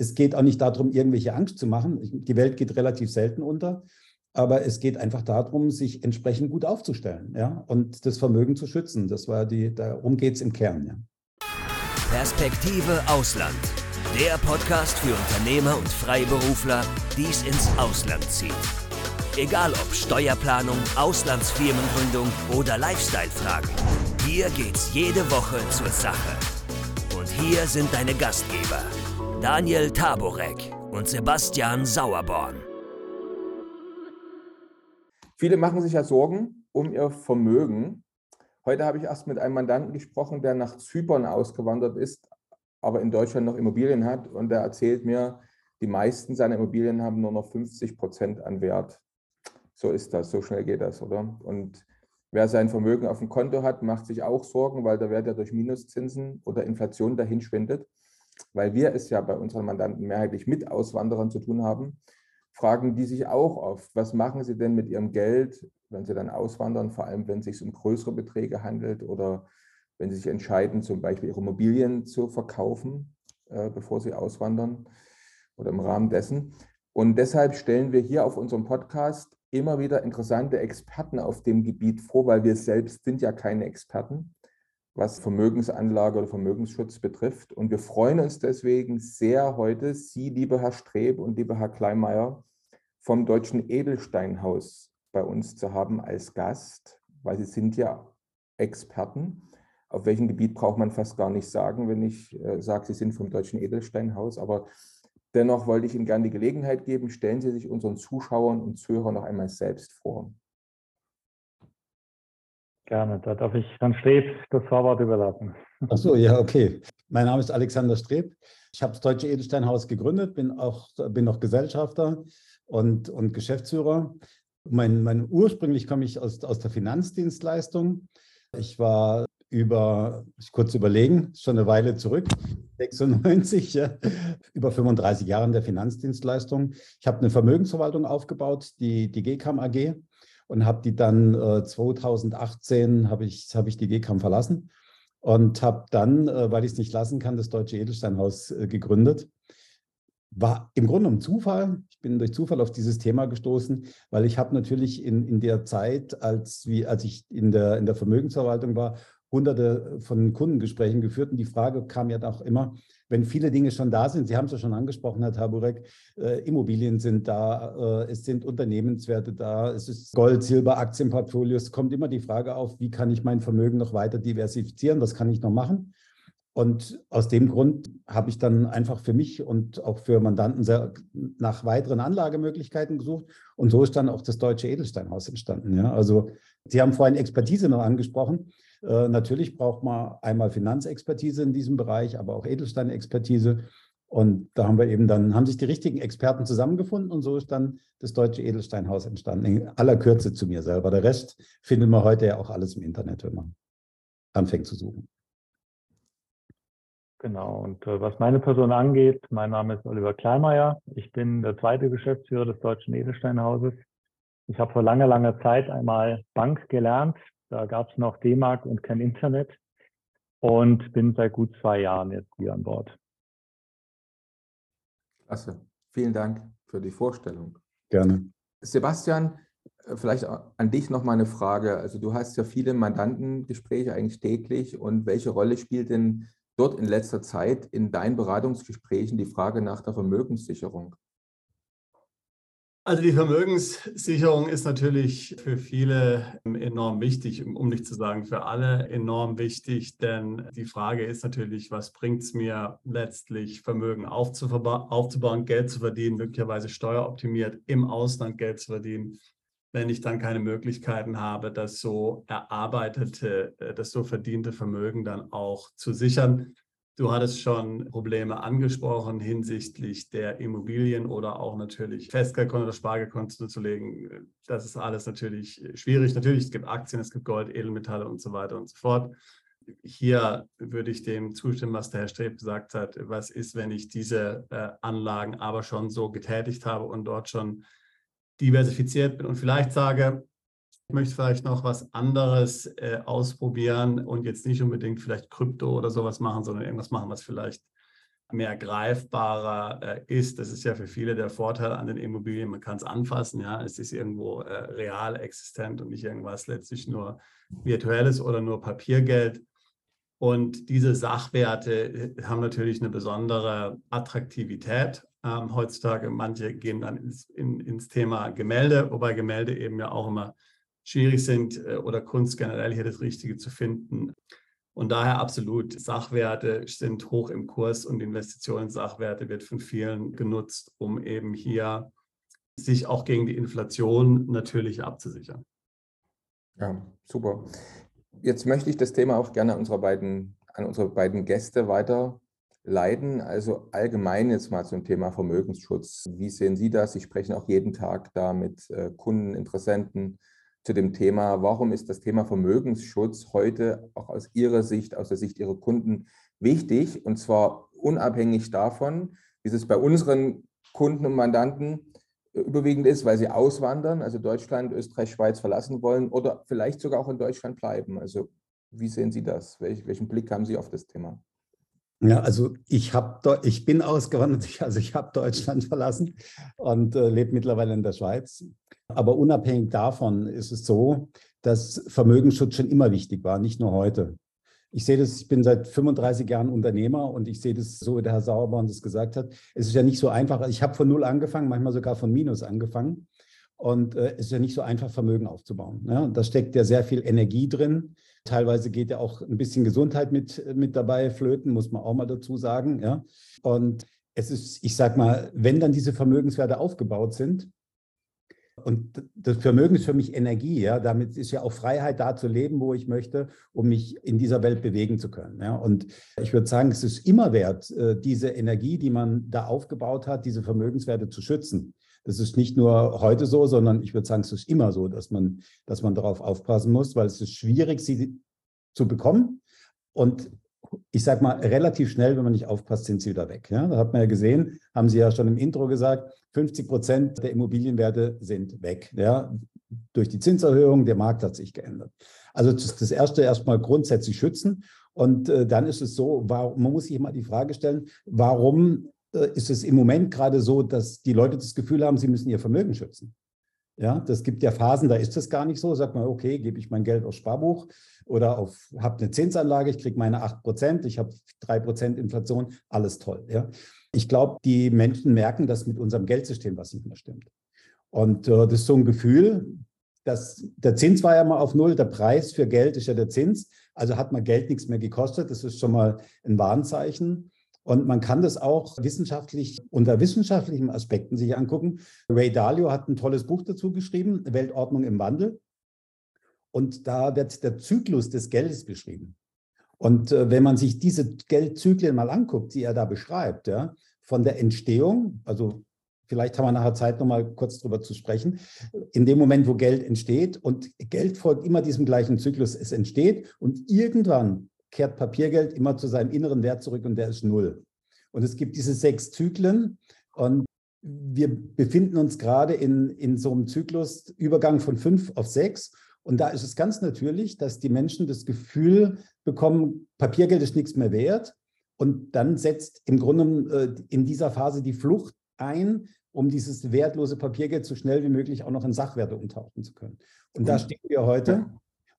es geht auch nicht darum, irgendwelche Angst zu machen. Die Welt geht relativ selten unter. Aber es geht einfach darum, sich entsprechend gut aufzustellen ja? und das Vermögen zu schützen. Das war die, darum geht es im Kern. Ja. Perspektive Ausland. Der Podcast für Unternehmer und Freiberufler, die es ins Ausland zieht. Egal ob Steuerplanung, Auslandsfirmengründung oder Lifestyle-Fragen. Hier geht's jede Woche zur Sache. Und hier sind deine Gastgeber, Daniel Taborek und Sebastian Sauerborn. Viele machen sich ja Sorgen um ihr Vermögen. Heute habe ich erst mit einem Mandanten gesprochen, der nach Zypern ausgewandert ist, aber in Deutschland noch Immobilien hat. Und der erzählt mir, die meisten seiner Immobilien haben nur noch 50 Prozent an Wert. So ist das, so schnell geht das, oder? Und wer sein Vermögen auf dem Konto hat, macht sich auch Sorgen, weil der Wert ja durch Minuszinsen oder Inflation dahin schwindet. Weil wir es ja bei unseren Mandanten mehrheitlich mit Auswanderern zu tun haben, fragen die sich auch oft, was machen sie denn mit ihrem Geld, wenn sie dann auswandern, vor allem wenn es sich um größere Beträge handelt oder wenn sie sich entscheiden, zum Beispiel ihre Immobilien zu verkaufen, äh, bevor sie auswandern oder im Rahmen dessen. Und deshalb stellen wir hier auf unserem Podcast immer wieder interessante Experten auf dem Gebiet vor, weil wir selbst sind ja keine Experten, was Vermögensanlage oder Vermögensschutz betrifft. Und wir freuen uns deswegen sehr heute, Sie, lieber Herr Streb und lieber Herr Kleinmeier, vom Deutschen Edelsteinhaus bei uns zu haben als Gast, weil Sie sind ja Experten. Auf welchem Gebiet braucht man fast gar nicht sagen, wenn ich äh, sage, Sie sind vom Deutschen Edelsteinhaus. Aber Dennoch wollte ich Ihnen gerne die Gelegenheit geben, stellen Sie sich unseren Zuschauern und Zuhörern noch einmal selbst vor. Gerne, da darf ich Herrn Streb das Vorwort überlassen. Ach so, ja, okay. Mein Name ist Alexander Streb. Ich habe das Deutsche Edelsteinhaus gegründet, bin auch bin noch Gesellschafter und, und Geschäftsführer. Mein, mein, ursprünglich komme ich aus, aus der Finanzdienstleistung. Ich war über, ich kurz überlegen, schon eine Weile zurück, 96, ja, über 35 Jahre in der Finanzdienstleistung. Ich habe eine Vermögensverwaltung aufgebaut, die, die GKAM AG, und habe die dann äh, 2018 habe ich, hab ich die GKAM verlassen und habe dann, äh, weil ich es nicht lassen kann, das Deutsche Edelsteinhaus äh, gegründet. War im Grunde um Zufall. Ich bin durch Zufall auf dieses Thema gestoßen, weil ich habe natürlich in, in der Zeit, als, wie, als ich in der, in der Vermögensverwaltung war, hunderte von Kundengesprächen geführt und die Frage kam ja auch immer, wenn viele Dinge schon da sind, Sie haben es ja schon angesprochen, Herr Taburek, äh, Immobilien sind da, äh, es sind Unternehmenswerte da, es ist Gold, Silber, Aktienportfolios, kommt immer die Frage auf, wie kann ich mein Vermögen noch weiter diversifizieren, was kann ich noch machen? Und aus dem Grund habe ich dann einfach für mich und auch für Mandanten sehr nach weiteren Anlagemöglichkeiten gesucht. Und so ist dann auch das Deutsche Edelsteinhaus entstanden. Ja? Also Sie haben vorhin Expertise noch angesprochen. Äh, natürlich braucht man einmal Finanzexpertise in diesem Bereich, aber auch Edelsteinexpertise. Und da haben wir eben dann, haben sich die richtigen Experten zusammengefunden und so ist dann das Deutsche Edelsteinhaus entstanden. In aller Kürze zu mir selber. Der Rest findet man heute ja auch alles im Internet, wenn man anfängt zu suchen. Genau, und äh, was meine Person angeht, mein Name ist Oliver Kleinmeier. Ich bin der zweite Geschäftsführer des Deutschen Edelsteinhauses. Ich habe vor langer, langer Zeit einmal Bank gelernt, da gab es noch D-Mark und kein Internet und bin seit gut zwei Jahren jetzt hier an Bord. Klasse. Vielen Dank für die Vorstellung. Gerne. Sebastian, äh, vielleicht an dich noch mal eine Frage. Also du hast ja viele Mandantengespräche eigentlich täglich und welche Rolle spielt denn dort in letzter Zeit in deinen Beratungsgesprächen die Frage nach der Vermögenssicherung? Also die Vermögenssicherung ist natürlich für viele enorm wichtig, um nicht zu sagen für alle enorm wichtig, denn die Frage ist natürlich, was bringt es mir letztlich, Vermögen aufzubauen, Geld zu verdienen, möglicherweise steueroptimiert im Ausland Geld zu verdienen, wenn ich dann keine Möglichkeiten habe, das so erarbeitete, äh, das so verdiente Vermögen dann auch zu sichern. Du hattest schon Probleme angesprochen hinsichtlich der Immobilien oder auch natürlich Festgeldkonto oder Spargelkonto zu legen. Das ist alles natürlich schwierig. Natürlich, es gibt Aktien, es gibt Gold, Edelmetalle und so weiter und so fort. Hier würde ich dem zustimmen, was der Herr Streb gesagt hat. Was ist, wenn ich diese äh, Anlagen aber schon so getätigt habe und dort schon diversifiziert bin und vielleicht sage, möchte vielleicht noch was anderes äh, ausprobieren und jetzt nicht unbedingt vielleicht Krypto oder sowas machen, sondern irgendwas machen, was vielleicht mehr greifbarer äh, ist. Das ist ja für viele der Vorteil an den Immobilien. Man kann es anfassen, ja, es ist irgendwo äh, real existent und nicht irgendwas letztlich nur virtuelles oder nur Papiergeld. Und diese Sachwerte äh, haben natürlich eine besondere Attraktivität ähm, heutzutage. Manche gehen dann ins, in, ins Thema Gemälde, wobei Gemälde eben ja auch immer schwierig sind äh, oder Kunst generell hier das Richtige zu finden. Und daher absolut, Sachwerte sind hoch im Kurs und Investitionen in Sachwerte wird von vielen genutzt, um eben hier sich auch gegen die Inflation natürlich abzusichern. Ja, super. Jetzt möchte ich das Thema auch gerne an unsere beiden, an unsere beiden Gäste weiterleiten. Also allgemein jetzt mal zum Thema Vermögensschutz. Wie sehen Sie das? Sie sprechen auch jeden Tag da mit äh, Kunden, Interessenten zu dem Thema. Warum ist das Thema Vermögensschutz heute auch aus Ihrer Sicht, aus der Sicht Ihrer Kunden wichtig? Und zwar unabhängig davon, wie es bei unseren Kunden und Mandanten überwiegend ist, weil sie auswandern, also Deutschland, Österreich, Schweiz verlassen wollen oder vielleicht sogar auch in Deutschland bleiben. Also wie sehen Sie das? Welch, welchen Blick haben Sie auf das Thema? Ja, also ich habe, ich bin ausgewandert, also ich habe Deutschland verlassen und äh, lebe mittlerweile in der Schweiz. Aber unabhängig davon ist es so, dass Vermögensschutz schon immer wichtig war, nicht nur heute. Ich sehe das, ich bin seit 35 Jahren Unternehmer und ich sehe das so, wie der Herr Sauerborn das gesagt hat. Es ist ja nicht so einfach. Ich habe von null angefangen, manchmal sogar von Minus angefangen. Und äh, es ist ja nicht so einfach, Vermögen aufzubauen. Ja? Da steckt ja sehr viel Energie drin. Teilweise geht ja auch ein bisschen Gesundheit mit, mit dabei, flöten, muss man auch mal dazu sagen. Ja? Und es ist, ich sage mal, wenn dann diese Vermögenswerte aufgebaut sind, und das Vermögen ist für mich Energie, ja. Damit ist ja auch Freiheit, da zu leben, wo ich möchte, um mich in dieser Welt bewegen zu können. Ja. Und ich würde sagen, es ist immer wert, äh, diese Energie, die man da aufgebaut hat, diese Vermögenswerte zu schützen. Das ist nicht nur heute so, sondern ich würde sagen, es ist immer so, dass man, dass man darauf aufpassen muss, weil es ist schwierig, sie zu bekommen. Und ich sage mal, relativ schnell, wenn man nicht aufpasst, sind sie wieder weg. Ja? Da hat man ja gesehen, haben Sie ja schon im Intro gesagt, 50 Prozent der Immobilienwerte sind weg. Ja? Durch die Zinserhöhung, der Markt hat sich geändert. Also das, das Erste erstmal grundsätzlich schützen. Und äh, dann ist es so, warum, man muss sich immer die Frage stellen, warum äh, ist es im Moment gerade so, dass die Leute das Gefühl haben, sie müssen ihr Vermögen schützen? Ja, das gibt ja Phasen, da ist das gar nicht so. Sagt man, okay, gebe ich mein Geld aufs Sparbuch oder auf, habe eine Zinsanlage, ich kriege meine 8%, ich habe 3% Inflation, alles toll. Ja. Ich glaube, die Menschen merken, dass mit unserem Geldsystem was nicht mehr stimmt. Und äh, das ist so ein Gefühl, dass der Zins war ja mal auf Null, der Preis für Geld ist ja der Zins, also hat man Geld nichts mehr gekostet. Das ist schon mal ein Warnzeichen. Und man kann das auch wissenschaftlich unter wissenschaftlichen Aspekten sich angucken. Ray Dalio hat ein tolles Buch dazu geschrieben, Weltordnung im Wandel. Und da wird der Zyklus des Geldes beschrieben. Und äh, wenn man sich diese Geldzyklen mal anguckt, die er da beschreibt, ja, von der Entstehung, also vielleicht haben wir nachher Zeit, nochmal kurz drüber zu sprechen, in dem Moment, wo Geld entsteht und Geld folgt immer diesem gleichen Zyklus, es entsteht und irgendwann kehrt Papiergeld immer zu seinem inneren Wert zurück und der ist null. Und es gibt diese sechs Zyklen und wir befinden uns gerade in, in so einem Zyklus, Übergang von fünf auf sechs. Und da ist es ganz natürlich, dass die Menschen das Gefühl bekommen, Papiergeld ist nichts mehr wert. Und dann setzt im Grunde äh, in dieser Phase die Flucht ein, um dieses wertlose Papiergeld so schnell wie möglich auch noch in Sachwerte umtauschen zu können. Und da stehen wir heute.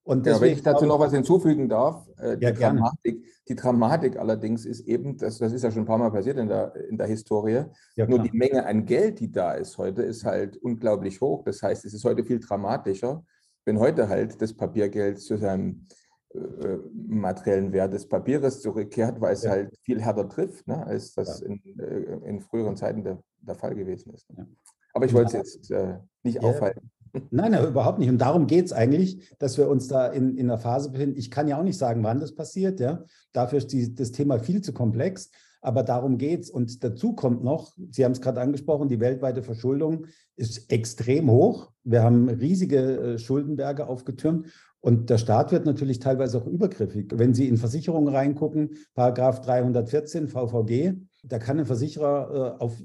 Und deswegen, ja, wenn ich dazu noch was hinzufügen darf, äh, die, ja, Dramatik, die Dramatik allerdings ist eben, das, das ist ja schon ein paar Mal passiert in der, in der Historie, ja, nur die Menge an Geld, die da ist heute, ist halt unglaublich hoch. Das heißt, es ist heute viel dramatischer, wenn heute halt das Papiergeld zu seinem äh, äh materiellen Wert des Papieres zurückkehrt, weil es halt viel härter trifft, ne, als das in, äh, in früheren Zeiten der, der Fall gewesen ist. Aber ich wollte es jetzt äh, nicht aufhalten. Nein, nein, überhaupt nicht. Und darum geht es eigentlich, dass wir uns da in, in einer Phase befinden. Ich kann ja auch nicht sagen, wann das passiert. Ja? Dafür ist die, das Thema viel zu komplex. Aber darum geht es. Und dazu kommt noch, Sie haben es gerade angesprochen, die weltweite Verschuldung ist extrem hoch. Wir haben riesige äh, Schuldenberge aufgetürmt. Und der Staat wird natürlich teilweise auch übergriffig. Wenn Sie in Versicherungen reingucken, Paragraph 314 VVG, da kann ein Versicherer äh, auf,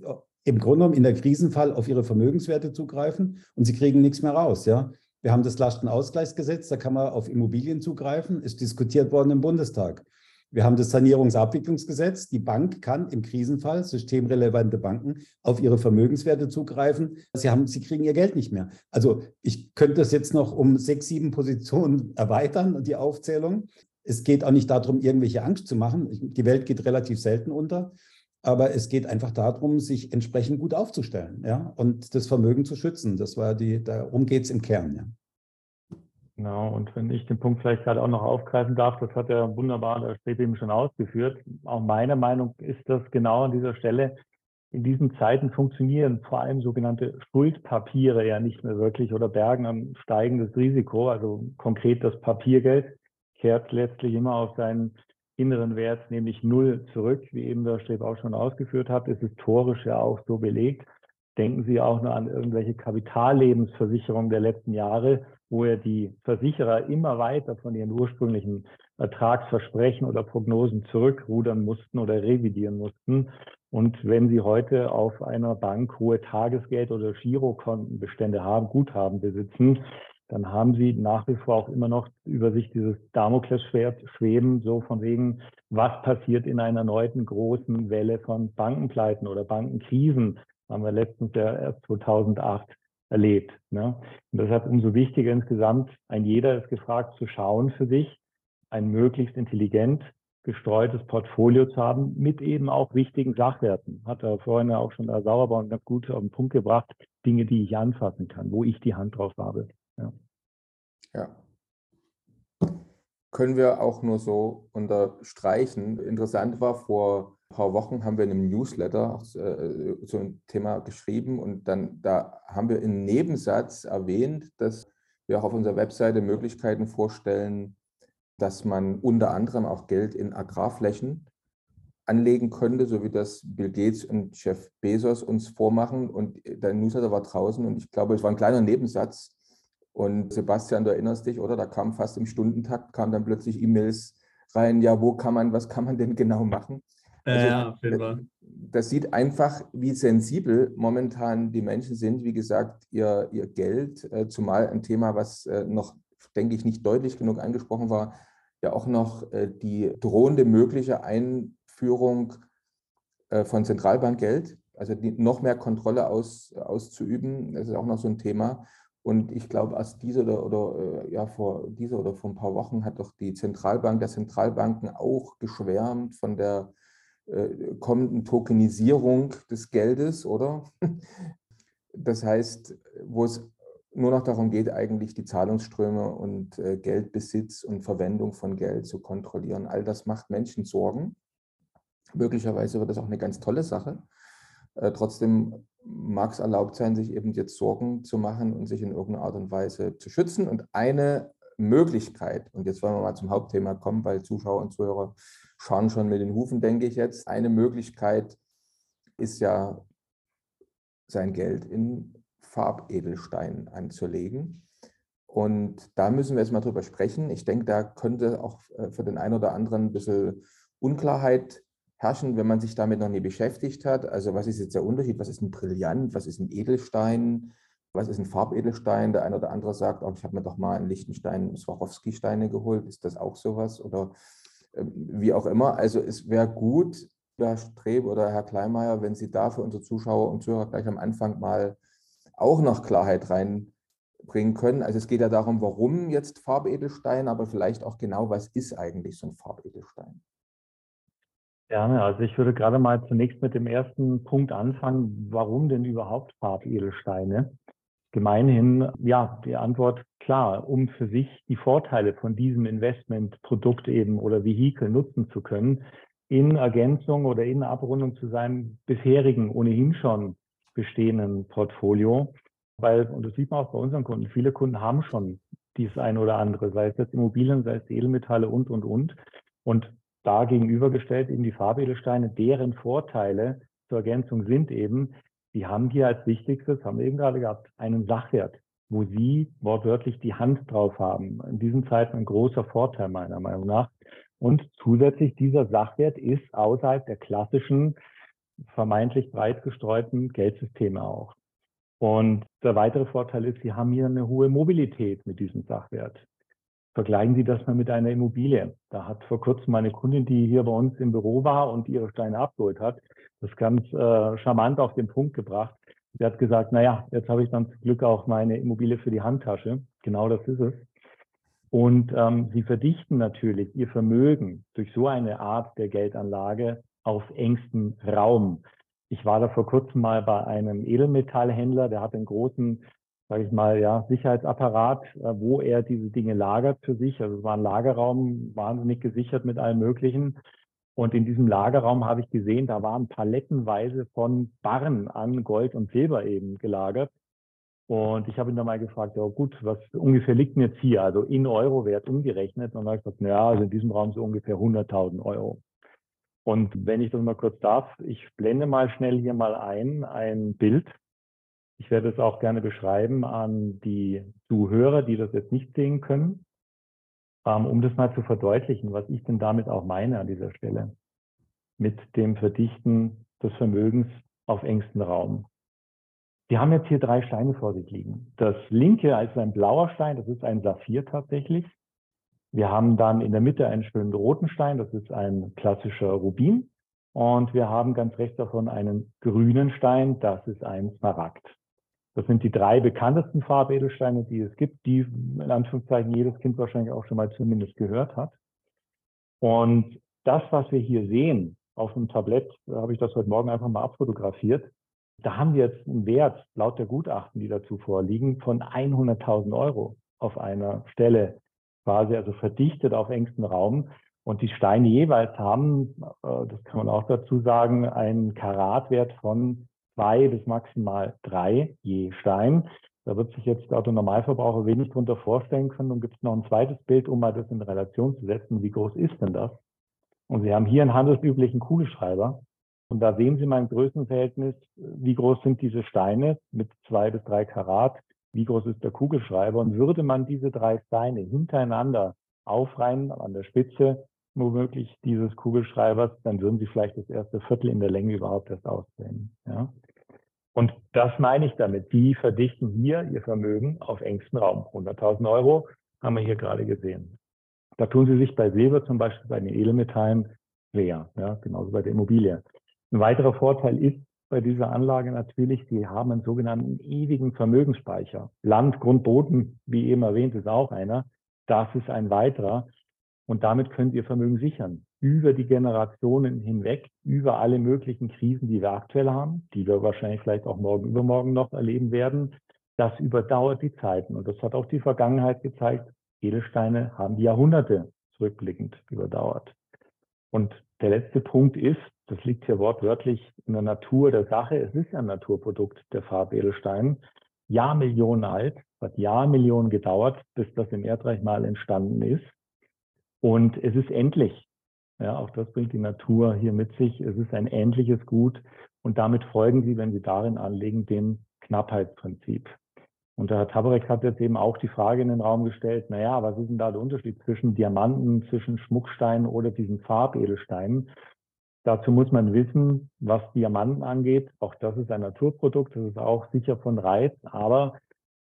im Grunde genommen in der Krisenfall auf ihre Vermögenswerte zugreifen und sie kriegen nichts mehr raus. Ja? Wir haben das Lastenausgleichsgesetz, da kann man auf Immobilien zugreifen, ist diskutiert worden im Bundestag. Wir haben das Sanierungsabwicklungsgesetz. Die Bank kann im Krisenfall, systemrelevante Banken, auf ihre Vermögenswerte zugreifen. Sie, haben, sie kriegen ihr Geld nicht mehr. Also ich könnte das jetzt noch um sechs, sieben Positionen erweitern, die Aufzählung. Es geht auch nicht darum, irgendwelche Angst zu machen. Die Welt geht relativ selten unter. Aber es geht einfach darum, sich entsprechend gut aufzustellen ja, und das Vermögen zu schützen. Das war die, darum geht es im Kern. Ja. Genau, und wenn ich den Punkt vielleicht gerade auch noch aufgreifen darf, das hat er wunderbar der Strebe eben schon ausgeführt. Auch meine Meinung ist, dass genau an dieser Stelle in diesen Zeiten funktionieren vor allem sogenannte Schuldpapiere ja nicht mehr wirklich oder bergen ein steigendes Risiko. Also konkret das Papiergeld kehrt letztlich immer auf seinen inneren Wert, nämlich null zurück, wie eben der Streb auch schon ausgeführt hat, ist historisch ja auch so belegt. Denken Sie auch nur an irgendwelche Kapitallebensversicherungen der letzten Jahre, wo ja die Versicherer immer weiter von ihren ursprünglichen Ertragsversprechen oder Prognosen zurückrudern mussten oder revidieren mussten. Und wenn Sie heute auf einer Bank hohe Tagesgeld- oder Girokontenbestände haben, Guthaben besitzen, dann haben Sie nach wie vor auch immer noch über sich dieses Damoklesschwert schweben, so von wegen, was passiert in einer erneuten großen Welle von Bankenpleiten oder Bankenkrisen, haben wir letztens ja erst 2008 erlebt. Ne? Und deshalb umso wichtiger insgesamt, ein jeder ist gefragt zu schauen für sich, ein möglichst intelligent gestreutes Portfolio zu haben mit eben auch wichtigen Sachwerten. Hat er vorhin ja auch schon der Sauerborn ganz gut auf den Punkt gebracht, Dinge, die ich anfassen kann, wo ich die Hand drauf habe. Ja. Können wir auch nur so unterstreichen. Interessant war, vor ein paar Wochen haben wir in einem Newsletter äh, ein Thema geschrieben und dann da haben wir im Nebensatz erwähnt, dass wir auch auf unserer Webseite Möglichkeiten vorstellen, dass man unter anderem auch Geld in Agrarflächen anlegen könnte, so wie das Bill Gates und Jeff Bezos uns vormachen. Und der Newsletter war draußen und ich glaube, es war ein kleiner Nebensatz. Und Sebastian, du erinnerst dich, oder? Da kam fast im Stundentakt, kam dann plötzlich E-Mails rein, ja, wo kann man, was kann man denn genau machen? Also, ja, das, das sieht einfach, wie sensibel momentan die Menschen sind. Wie gesagt, ihr, ihr Geld, äh, zumal ein Thema, was äh, noch, denke ich, nicht deutlich genug angesprochen war, ja auch noch äh, die drohende mögliche Einführung von Zentralbankgeld, also die, noch mehr Kontrolle aus, auszuüben. Das ist auch noch so ein Thema. Und ich glaube, erst diese oder, oder ja, vor dieser oder vor ein paar Wochen hat doch die Zentralbank der Zentralbanken auch geschwärmt von der äh, kommenden Tokenisierung des Geldes, oder? Das heißt, wo es nur noch darum geht, eigentlich die Zahlungsströme und äh, Geldbesitz und Verwendung von Geld zu kontrollieren. All das macht Menschen Sorgen. Möglicherweise wird das auch eine ganz tolle Sache. Äh, trotzdem mag es erlaubt sein, sich eben jetzt Sorgen zu machen und sich in irgendeiner Art und Weise zu schützen. Und eine Möglichkeit, und jetzt wollen wir mal zum Hauptthema kommen, weil Zuschauer und Zuhörer schauen schon mit den Hufen, denke ich jetzt. Eine Möglichkeit ist ja, sein Geld in Farbedelstein anzulegen. Und da müssen wir jetzt mal drüber sprechen. Ich denke, da könnte auch äh, für den einen oder anderen ein bisschen Unklarheit herrschen, wenn man sich damit noch nie beschäftigt hat. Also was ist jetzt der Unterschied? Was ist ein Brillant? Was ist ein Edelstein? Was ist ein Farbedelstein? Der eine oder andere sagt, oh, ich habe mir doch mal einen Lichtenstein Swarovski-Steine geholt. Ist das auch sowas? Oder ähm, wie auch immer. Also es wäre gut, Herr Streb oder Herr Kleinmeier, wenn Sie da für unsere Zuschauer und Zuhörer gleich am Anfang mal auch noch Klarheit reinbringen können. Also es geht ja darum, warum jetzt Farbedelstein, aber vielleicht auch genau, was ist eigentlich so ein Farbedelstein? Gerne. Also ich würde gerade mal zunächst mit dem ersten Punkt anfangen. Warum denn überhaupt Farbedelsteine? Gemeinhin, ja, die Antwort klar, um für sich die Vorteile von diesem Investmentprodukt eben oder Vehikel nutzen zu können, in Ergänzung oder in Abrundung zu seinem bisherigen, ohnehin schon bestehenden Portfolio. Weil, und das sieht man auch bei unseren Kunden, viele Kunden haben schon dies eine oder andere, sei es jetzt Immobilien, sei es Edelmetalle und, und, und. Und da gegenübergestellt eben die Farbedelsteine, deren Vorteile zur Ergänzung sind eben, Sie haben hier als wichtigstes, haben wir eben gerade gehabt, einen Sachwert, wo Sie wortwörtlich die Hand drauf haben. In diesen Zeiten ein großer Vorteil meiner Meinung nach. Und zusätzlich dieser Sachwert ist außerhalb der klassischen, vermeintlich breit gestreuten Geldsysteme auch. Und der weitere Vorteil ist, Sie haben hier eine hohe Mobilität mit diesem Sachwert. Vergleichen Sie das mal mit einer Immobilie. Da hat vor kurzem meine Kundin, die hier bei uns im Büro war und ihre Steine abgeholt hat, das ganz äh, charmant auf den Punkt gebracht. Sie hat gesagt, naja, jetzt habe ich dann zum Glück auch meine Immobilie für die Handtasche. Genau das ist es. Und ähm, sie verdichten natürlich ihr Vermögen durch so eine Art der Geldanlage auf engstem Raum. Ich war da vor kurzem mal bei einem Edelmetallhändler, der hat einen großen sage ich mal, ja, Sicherheitsapparat, äh, wo er diese Dinge lagert für sich. Also es war ein Lagerraum, wahnsinnig gesichert mit allem Möglichen. Und in diesem Lagerraum habe ich gesehen, da waren palettenweise von Barren an Gold und Silber eben gelagert. Und ich habe ihn dann mal gefragt, ja gut, was ungefähr liegt denn jetzt hier? Also in Euro Wert umgerechnet. Und dann habe ich gesagt, naja, also in diesem Raum so ungefähr 100.000 Euro. Und wenn ich das mal kurz darf, ich blende mal schnell hier mal ein, ein Bild ich werde es auch gerne beschreiben an die Zuhörer, die das jetzt nicht sehen können, ähm, um das mal zu verdeutlichen, was ich denn damit auch meine an dieser Stelle mit dem Verdichten des Vermögens auf engstem Raum. Wir haben jetzt hier drei Steine vor sich liegen. Das linke ist ein blauer Stein, das ist ein Saphir tatsächlich. Wir haben dann in der Mitte einen schönen roten Stein, das ist ein klassischer Rubin. Und wir haben ganz rechts davon einen grünen Stein, das ist ein Smaragd. Das sind die drei bekanntesten Farbedelsteine, die es gibt, die in Anführungszeichen jedes Kind wahrscheinlich auch schon mal zumindest gehört hat. Und das, was wir hier sehen auf dem Tablett, da habe ich das heute Morgen einfach mal abfotografiert, da haben wir jetzt einen Wert laut der Gutachten, die dazu vorliegen, von 100.000 Euro auf einer Stelle, quasi also verdichtet auf engstem Raum. Und die Steine jeweils haben, äh, das kann man auch dazu sagen, einen Karatwert von zwei bis maximal drei je Stein. Da wird sich jetzt der Autonormalverbraucher wenig darunter vorstellen können. Und gibt es noch ein zweites Bild, um mal das in Relation zu setzen. Wie groß ist denn das? Und Sie haben hier einen handelsüblichen Kugelschreiber. Und da sehen Sie mal im Größenverhältnis, wie groß sind diese Steine mit zwei bis drei Karat, wie groß ist der Kugelschreiber. Und würde man diese drei Steine hintereinander aufreihen an der Spitze, womöglich dieses Kugelschreibers, dann würden Sie vielleicht das erste Viertel in der Länge überhaupt erst auszählen. Ja? Und das meine ich damit. Die verdichten hier ihr Vermögen auf engstem Raum. 100.000 Euro haben wir hier gerade gesehen. Da tun sie sich bei Silber zum Beispiel bei den Edelmetallen schwer, ja, genauso bei der Immobilie. Ein weiterer Vorteil ist bei dieser Anlage natürlich, sie haben einen sogenannten ewigen Vermögensspeicher. Land, Grund, Boden, wie eben erwähnt, ist auch einer. Das ist ein weiterer. Und damit Sie Ihr Vermögen sichern. Über die Generationen hinweg, über alle möglichen Krisen, die wir aktuell haben, die wir wahrscheinlich vielleicht auch morgen, übermorgen noch erleben werden. Das überdauert die Zeiten. Und das hat auch die Vergangenheit gezeigt. Edelsteine haben die Jahrhunderte zurückblickend überdauert. Und der letzte Punkt ist, das liegt hier wortwörtlich in der Natur der Sache. Es ist ja ein Naturprodukt, der Farbedelstein. Jahrmillionen alt, hat Jahrmillionen gedauert, bis das im Erdreich mal entstanden ist. Und es ist endlich. Ja, auch das bringt die Natur hier mit sich. Es ist ein endliches Gut. Und damit folgen Sie, wenn Sie darin anlegen, dem Knappheitsprinzip. Und der Herr Tabarek hat jetzt eben auch die Frage in den Raum gestellt, naja, was ist denn da der Unterschied zwischen Diamanten, zwischen Schmucksteinen oder diesen Farbedelsteinen? Dazu muss man wissen, was Diamanten angeht. Auch das ist ein Naturprodukt, das ist auch sicher von Reiz, aber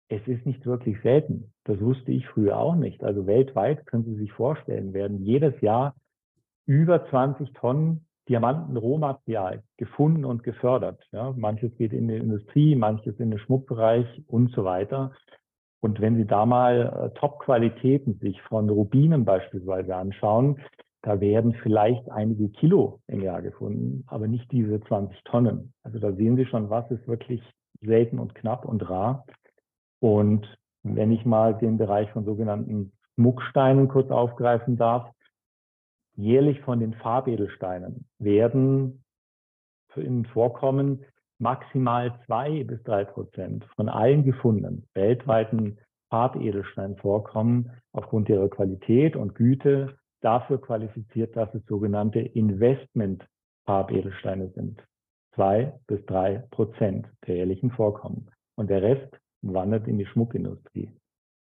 es ist nicht wirklich selten. Das wusste ich früher auch nicht. Also weltweit können Sie sich vorstellen, werden jedes Jahr über 20 Tonnen Diamanten-Rohmaterial gefunden und gefördert. Ja, manches geht in die Industrie, manches in den Schmuckbereich und so weiter. Und wenn Sie da mal äh, Top-Qualitäten sich von Rubinen beispielsweise anschauen, da werden vielleicht einige Kilo im Jahr gefunden, aber nicht diese 20 Tonnen. Also da sehen Sie schon, was ist wirklich selten und knapp und rar. Und wenn ich mal den Bereich von sogenannten Schmucksteinen kurz aufgreifen darf, jährlich von den Farbedelsteinen werden in Vorkommen maximal zwei bis drei Prozent von allen gefundenen weltweiten Farbedelsteinvorkommen aufgrund ihrer Qualität und Güte dafür qualifiziert, dass es sogenannte Investment-Farbedelsteine sind. Zwei bis drei Prozent der jährlichen Vorkommen. Und der Rest wandert in die Schmuckindustrie.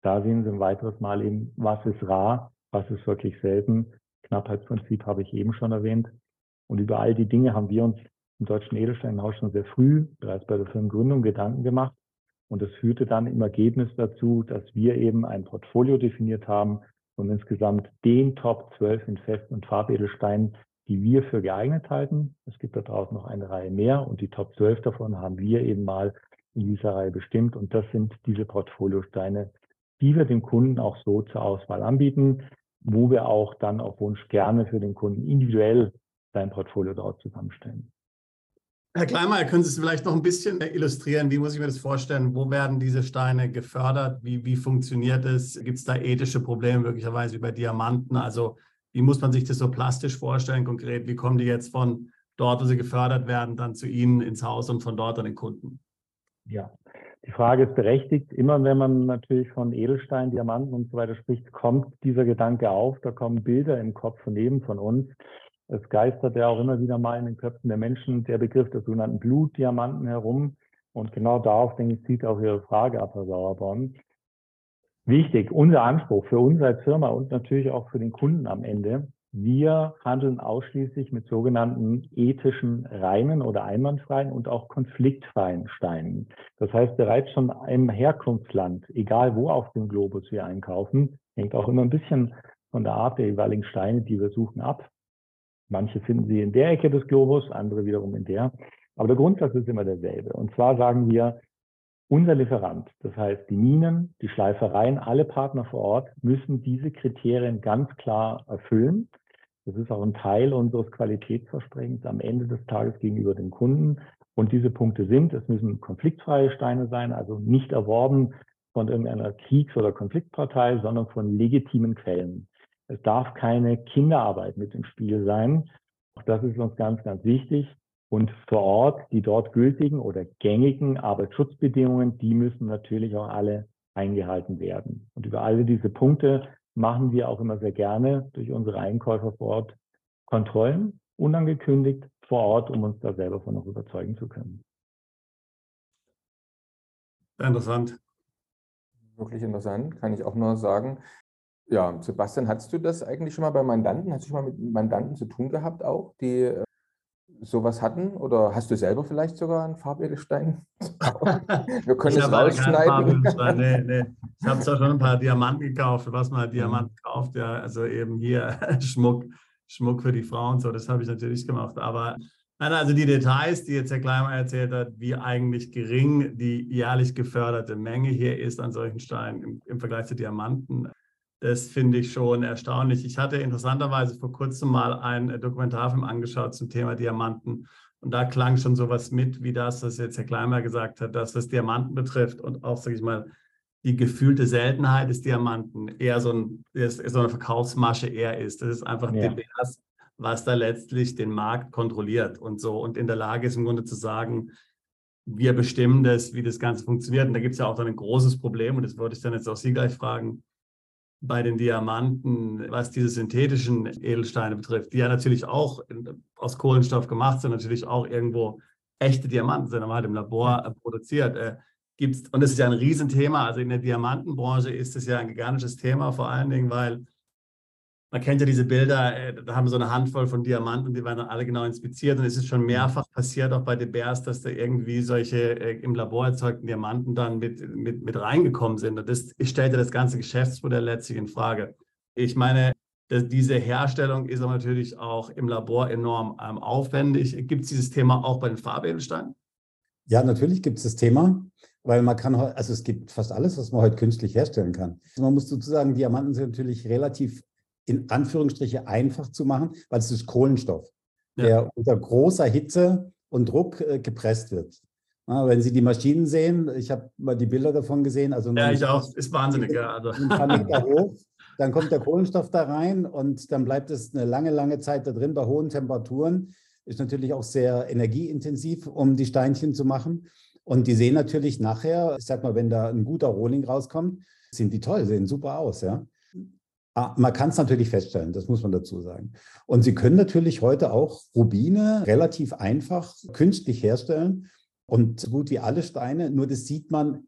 Da sehen Sie ein weiteres Mal eben, was ist rar, was ist wirklich selten. Knappheitsprinzip habe ich eben schon erwähnt. Und über all die Dinge haben wir uns im Deutschen Edelsteinhaus schon sehr früh, bereits bei der Firmengründung, Gedanken gemacht. Und das führte dann im Ergebnis dazu, dass wir eben ein Portfolio definiert haben und insgesamt den Top 12 in Fest- und Farbedelsteinen, die wir für geeignet halten. Es gibt da draußen noch eine Reihe mehr und die Top 12 davon haben wir eben mal in dieser Reihe bestimmt. Und das sind diese Portfoliosteine, die wir dem Kunden auch so zur Auswahl anbieten, wo wir auch dann auf Wunsch gerne für den Kunden individuell sein Portfolio dort zusammenstellen. Herr Kleinmeier, können Sie es vielleicht noch ein bisschen illustrieren? Wie muss ich mir das vorstellen? Wo werden diese Steine gefördert? Wie, wie funktioniert es? Gibt es da ethische Probleme möglicherweise über Diamanten? Also wie muss man sich das so plastisch vorstellen konkret? Wie kommen die jetzt von dort, wo sie gefördert werden, dann zu Ihnen ins Haus und von dort an den Kunden? Ja, die Frage ist berechtigt. Immer wenn man natürlich von Edelstein, Diamanten und so weiter spricht, kommt dieser Gedanke auf. Da kommen Bilder im Kopf von jedem von uns. Es geistert ja auch immer wieder mal in den Köpfen der Menschen der Begriff der sogenannten Blutdiamanten herum. Und genau darauf, denke ich, zieht auch Ihre Frage ab, Herr Sauerborn. Wichtig, unser Anspruch für uns als Firma und natürlich auch für den Kunden am Ende. Wir handeln ausschließlich mit sogenannten ethischen reinen oder einwandfreien und auch konfliktfreien Steinen. Das heißt, bereits schon im Herkunftsland, egal wo auf dem Globus wir einkaufen, hängt auch immer ein bisschen von der Art der jeweiligen Steine, die wir suchen, ab. Manche finden Sie in der Ecke des Globus, andere wiederum in der. Aber der Grundsatz ist immer derselbe. Und zwar sagen wir, unser Lieferant, das heißt die Minen, die Schleifereien, alle Partner vor Ort müssen diese Kriterien ganz klar erfüllen. Das ist auch ein Teil unseres Qualitätsversprechens am Ende des Tages gegenüber den Kunden. Und diese Punkte sind, es müssen konfliktfreie Steine sein, also nicht erworben von irgendeiner Kriegs- oder Konfliktpartei, sondern von legitimen Quellen. Es darf keine Kinderarbeit mit im Spiel sein. Auch das ist uns ganz, ganz wichtig. Und vor Ort die dort gültigen oder gängigen Arbeitsschutzbedingungen, die müssen natürlich auch alle eingehalten werden. Und über alle diese Punkte machen wir auch immer sehr gerne durch unsere Einkäufer vor Ort Kontrollen, unangekündigt vor Ort, um uns da selber von noch überzeugen zu können. Interessant. Wirklich interessant, kann ich auch nur sagen. Ja, Sebastian, hattest du das eigentlich schon mal bei Mandanten? Hast du schon mal mit Mandanten zu tun gehabt auch, die äh, sowas hatten? Oder hast du selber vielleicht sogar einen Farbedelstein? Wir können ich es rausschneiden. Nee, nee. Ich habe zwar schon ein paar Diamanten gekauft, was man halt Diamanten mhm. kauft, ja, also eben hier Schmuck, Schmuck für die Frauen, so, das habe ich natürlich gemacht. Aber Nein, also die Details, die jetzt Herr Kleimer erzählt hat, wie eigentlich gering die jährlich geförderte Menge hier ist an solchen Steinen im, im Vergleich zu Diamanten, das finde ich schon erstaunlich. Ich hatte interessanterweise vor kurzem mal einen Dokumentarfilm angeschaut zum Thema Diamanten. Und da klang schon sowas mit, wie das, was jetzt Herr Kleimer gesagt hat, dass was Diamanten betrifft und auch, sage ich mal, die gefühlte Seltenheit des Diamanten eher so, ein, so eine Verkaufsmasche eher ist. Das ist einfach ja. das, was da letztlich den Markt kontrolliert und so und in der Lage ist im Grunde zu sagen, wir bestimmen das, wie das Ganze funktioniert. Und da gibt es ja auch dann ein großes Problem und das würde ich dann jetzt auch Sie gleich fragen bei den Diamanten, was diese synthetischen Edelsteine betrifft, die ja natürlich auch aus Kohlenstoff gemacht sind, natürlich auch irgendwo echte Diamanten sind, aber halt im Labor produziert. Äh, gibt's, und das ist ja ein Riesenthema. Also in der Diamantenbranche ist es ja ein gigantisches Thema, vor allen Dingen, weil man kennt ja diese Bilder, äh, da haben wir so eine Handvoll von Diamanten, die werden dann alle genau inspiziert. Und es ist schon mehrfach passiert, auch bei De Beers, dass da irgendwie solche äh, im Labor erzeugten Diamanten dann mit, mit, mit reingekommen sind. Und das stellte das ganze Geschäftsmodell letztlich in Frage. Ich meine, dass diese Herstellung ist aber natürlich auch im Labor enorm ähm, aufwendig. Gibt es dieses Thema auch bei den Farbedelsteinen? Ja, natürlich gibt es das Thema, weil man kann, also es gibt fast alles, was man heute künstlich herstellen kann. Man muss sozusagen, Diamanten sind natürlich relativ in Anführungsstriche einfach zu machen, weil es ist Kohlenstoff, ja. der unter großer Hitze und Druck äh, gepresst wird. Ja, wenn Sie die Maschinen sehen, ich habe mal die Bilder davon gesehen. Also ja, ich auch. Ist wahnsinnig. Ja, also. Ein paar Meter hoch. Dann kommt der Kohlenstoff da rein und dann bleibt es eine lange, lange Zeit da drin bei hohen Temperaturen. Ist natürlich auch sehr energieintensiv, um die Steinchen zu machen. Und die sehen natürlich nachher, ich sag mal, wenn da ein guter Rohling rauskommt, sind die toll, sehen super aus, ja. Ah, man kann es natürlich feststellen, das muss man dazu sagen. Und Sie können natürlich heute auch Rubine relativ einfach künstlich herstellen und so gut wie alle Steine, nur das sieht man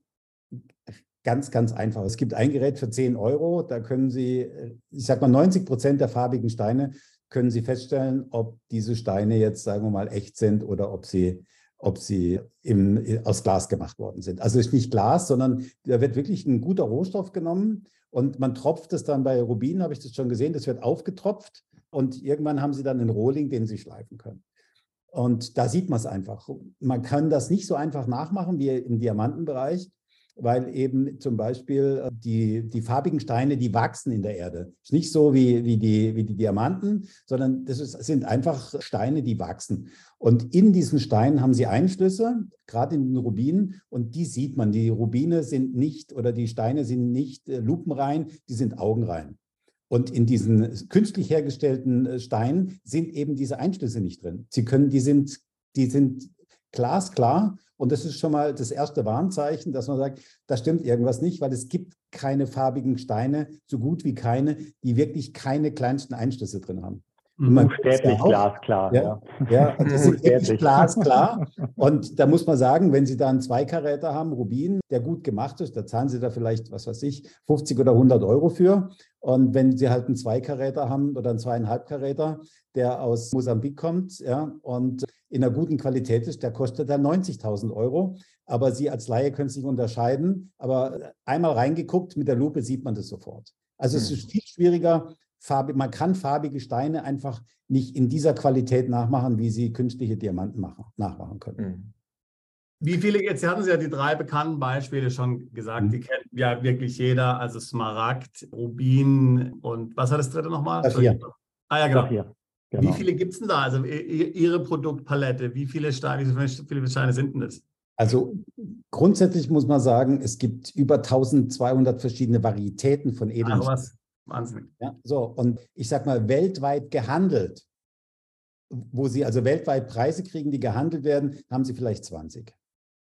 ganz, ganz einfach. Es gibt ein Gerät für 10 Euro, da können Sie, ich sage mal, 90 Prozent der farbigen Steine können Sie feststellen, ob diese Steine jetzt, sagen wir mal, echt sind oder ob sie ob sie im, aus Glas gemacht worden sind. Also ist nicht Glas, sondern da wird wirklich ein guter Rohstoff genommen und man tropft es dann bei Rubinen, habe ich das schon gesehen, das wird aufgetropft und irgendwann haben sie dann einen Rohling, den sie schleifen können. Und da sieht man es einfach. Man kann das nicht so einfach nachmachen wie im Diamantenbereich weil eben zum Beispiel äh, die, die farbigen Steine, die wachsen in der Erde. Ist nicht so wie, wie, die, wie die Diamanten, sondern das ist, sind einfach Steine, die wachsen. Und in diesen Steinen haben sie Einschlüsse, gerade in den Rubinen, und die sieht man. Die Rubine sind nicht oder die Steine sind nicht äh, lupenrein, die sind augenrein. Und in diesen künstlich hergestellten äh, Steinen sind eben diese Einschlüsse nicht drin. Sie können, die sind, die sind glasklar und das ist schon mal das erste Warnzeichen, dass man sagt, da stimmt irgendwas nicht, weil es gibt keine farbigen Steine, so gut wie keine, die wirklich keine kleinsten Einschlüsse drin haben. Und man Buchstäblich ja glasklar. Ja, ja. also es ist wirklich glasklar. Und da muss man sagen, wenn Sie da einen Zweikaräter haben, Rubin, der gut gemacht ist, da zahlen Sie da vielleicht, was weiß ich, 50 oder 100 Euro für. Und wenn Sie halt einen Zweikaräter haben oder einen Zweieinhalbkaräter, der aus Mosambik kommt ja, und in einer guten Qualität ist, der kostet dann 90.000 Euro. Aber Sie als Laie können es nicht unterscheiden. Aber einmal reingeguckt, mit der Lupe sieht man das sofort. Also es hm. ist viel schwieriger, farbig, man kann farbige Steine einfach nicht in dieser Qualität nachmachen, wie sie künstliche Diamanten machen, nachmachen können. Mhm. Wie viele, jetzt hatten Sie ja die drei bekannten Beispiele schon gesagt, mhm. die kennt ja wirklich jeder, also Smaragd, Rubin und was war das dritte nochmal? Saphir. Ah ja, genau. Saphir. Genau. Wie viele gibt es denn da? Also Ihre Produktpalette, wie viele Steine, wie viele Steine sind denn das? Also grundsätzlich muss man sagen, es gibt über 1200 verschiedene Varietäten von Edelsteinen. Ach was, Wahnsinn. Ja, so, und ich sage mal, weltweit gehandelt, wo Sie also weltweit Preise kriegen, die gehandelt werden, haben Sie vielleicht 20.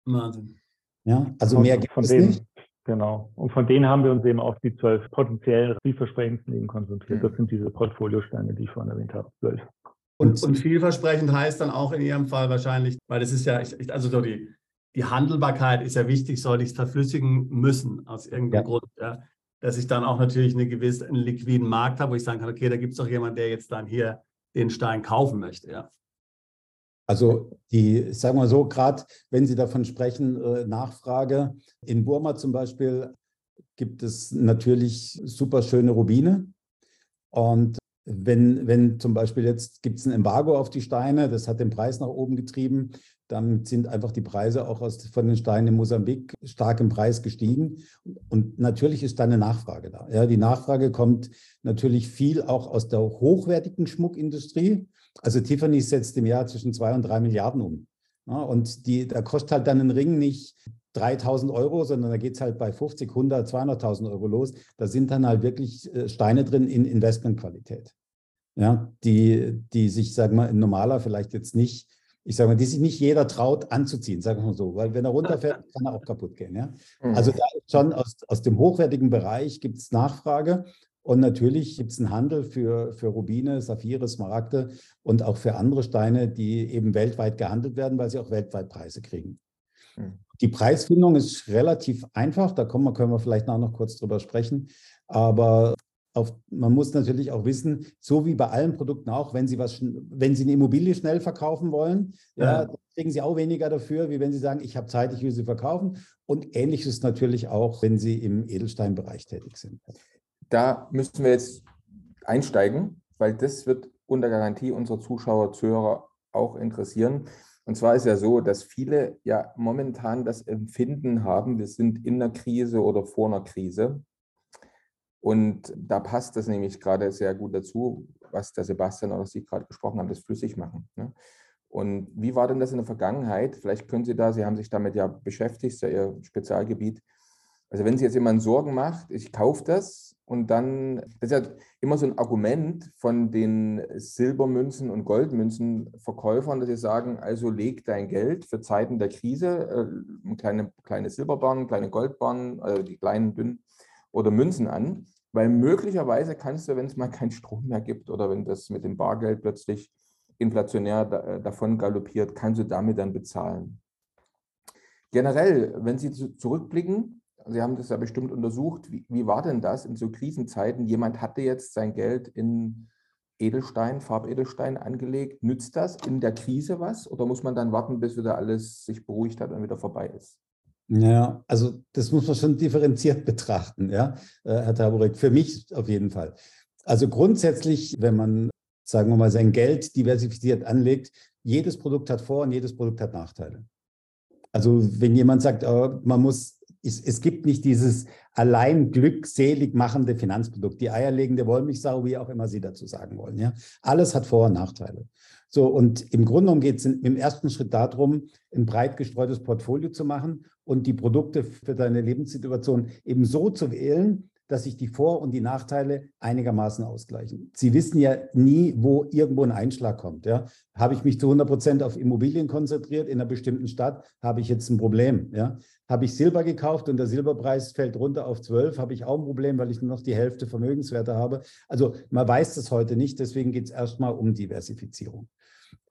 Wahnsinn. Ja, also mehr gibt es nicht. Genau. Und von denen haben wir uns eben auf die zwölf potenziell vielversprechendsten eben konzentriert. Das sind diese Portfoliosteine, die ich vorhin erwähnt habe. Zwölf. Und, und vielversprechend heißt dann auch in Ihrem Fall wahrscheinlich, weil das ist ja, also so die, die Handelbarkeit ist ja wichtig, sollte ich es verflüssigen müssen, aus irgendeinem ja. Grund. Ja dass ich dann auch natürlich eine gewisse, einen liquiden Markt habe, wo ich sagen kann, okay, da gibt es doch jemanden, der jetzt dann hier den Stein kaufen möchte. Ja. Also die, sagen wir so, gerade wenn Sie davon sprechen, äh, Nachfrage. In Burma zum Beispiel gibt es natürlich super schöne Rubine. Und wenn, wenn zum Beispiel jetzt gibt es ein Embargo auf die Steine, das hat den Preis nach oben getrieben, dann sind einfach die Preise auch aus, von den Steinen in Mosambik stark im Preis gestiegen. Und natürlich ist da eine Nachfrage da. Ja, die Nachfrage kommt natürlich viel auch aus der hochwertigen Schmuckindustrie. Also Tiffany setzt im Jahr zwischen zwei und drei Milliarden um. Ja, und die, da kostet halt dann ein Ring nicht 3000 Euro, sondern da geht es halt bei 50, 100, 200.000 Euro los. Da sind dann halt wirklich äh, Steine drin in Investmentqualität. Ja, die, die sich, sagen wir mal, ein normaler vielleicht jetzt nicht ich sage mal, die sich nicht jeder traut anzuziehen, sagen wir mal so, weil wenn er runterfällt, kann er auch kaputt gehen. Ja? Mhm. Also da schon aus, aus dem hochwertigen Bereich gibt es Nachfrage und natürlich gibt es einen Handel für, für Rubine, Saphire, Smaragde und auch für andere Steine, die eben weltweit gehandelt werden, weil sie auch weltweit Preise kriegen. Mhm. Die Preisfindung ist relativ einfach, da kommen können wir vielleicht noch kurz drüber sprechen. Aber auf, man muss natürlich auch wissen, so wie bei allen Produkten auch, wenn Sie was, wenn Sie eine Immobilie schnell verkaufen wollen, ja. ja kriegen Sie auch weniger dafür, wie wenn Sie sagen, ich habe Zeit, ich will sie verkaufen. Und ähnlich ist es natürlich auch, wenn Sie im Edelsteinbereich tätig sind. Da müssen wir jetzt einsteigen, weil das wird unter Garantie unserer Zuschauer, Zuhörer auch interessieren. Und zwar ist ja so, dass viele ja momentan das Empfinden haben, wir sind in einer Krise oder vor einer Krise. Und da passt das nämlich gerade sehr gut dazu, was der Sebastian oder Sie gerade gesprochen haben, das flüssig machen. Ne? Und wie war denn das in der Vergangenheit? Vielleicht können Sie da, Sie haben sich damit ja beschäftigt, ist ja Ihr Spezialgebiet. Also wenn sich jetzt jemand Sorgen macht, ich kaufe das und dann, das ist ja immer so ein Argument von den Silbermünzen und Goldmünzenverkäufern, dass sie sagen, also leg dein Geld für Zeiten der Krise, äh, kleine, kleine Silberbarren, kleine Goldbarren, also die kleinen, dünnen oder Münzen an, weil möglicherweise kannst du, wenn es mal keinen Strom mehr gibt oder wenn das mit dem Bargeld plötzlich inflationär da, äh, davon galoppiert, kannst du damit dann bezahlen. Generell, wenn Sie zurückblicken, Sie haben das ja bestimmt untersucht, wie, wie war denn das in so Krisenzeiten? Jemand hatte jetzt sein Geld in Edelstein, Farbedelstein angelegt. Nützt das in der Krise was oder muss man dann warten, bis wieder alles sich beruhigt hat und wieder vorbei ist? Ja, also das muss man schon differenziert betrachten, ja, äh, Herr Taborek, für mich auf jeden Fall. Also grundsätzlich, wenn man, sagen wir mal, sein Geld diversifiziert anlegt, jedes Produkt hat Vor- und jedes Produkt hat Nachteile. Also wenn jemand sagt, oh, man muss, es, es, gibt nicht dieses allein glückselig machende Finanzprodukt, die eierlegende Wollmilchsau, wie auch immer Sie dazu sagen wollen. Ja? Alles hat Vor- und Nachteile. So, und im Grunde geht es im ersten Schritt darum, ein breit gestreutes Portfolio zu machen und die Produkte für deine Lebenssituation eben so zu wählen, dass sich die Vor- und die Nachteile einigermaßen ausgleichen. Sie wissen ja nie, wo irgendwo ein Einschlag kommt. Ja? Habe ich mich zu 100 Prozent auf Immobilien konzentriert in einer bestimmten Stadt, habe ich jetzt ein Problem. Ja? Habe ich Silber gekauft und der Silberpreis fällt runter auf 12, habe ich auch ein Problem, weil ich nur noch die Hälfte Vermögenswerte habe. Also man weiß das heute nicht, deswegen geht es erstmal um Diversifizierung.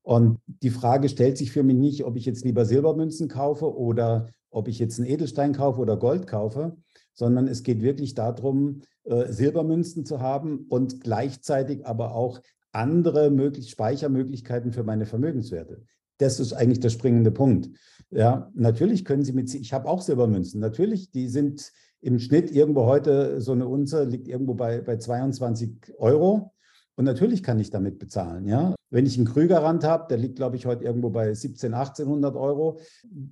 Und die Frage stellt sich für mich nicht, ob ich jetzt lieber Silbermünzen kaufe oder ob ich jetzt einen Edelstein kaufe oder Gold kaufe, sondern es geht wirklich darum, äh, Silbermünzen zu haben und gleichzeitig aber auch andere möglich Speichermöglichkeiten für meine Vermögenswerte. Das ist eigentlich der springende Punkt. Ja, natürlich können Sie mit, ich habe auch Silbermünzen. Natürlich, die sind im Schnitt irgendwo heute, so eine Unze liegt irgendwo bei, bei 22 Euro. Und natürlich kann ich damit bezahlen. Ja? Wenn ich einen Krügerrand habe, der liegt, glaube ich, heute irgendwo bei 17, 1800 Euro,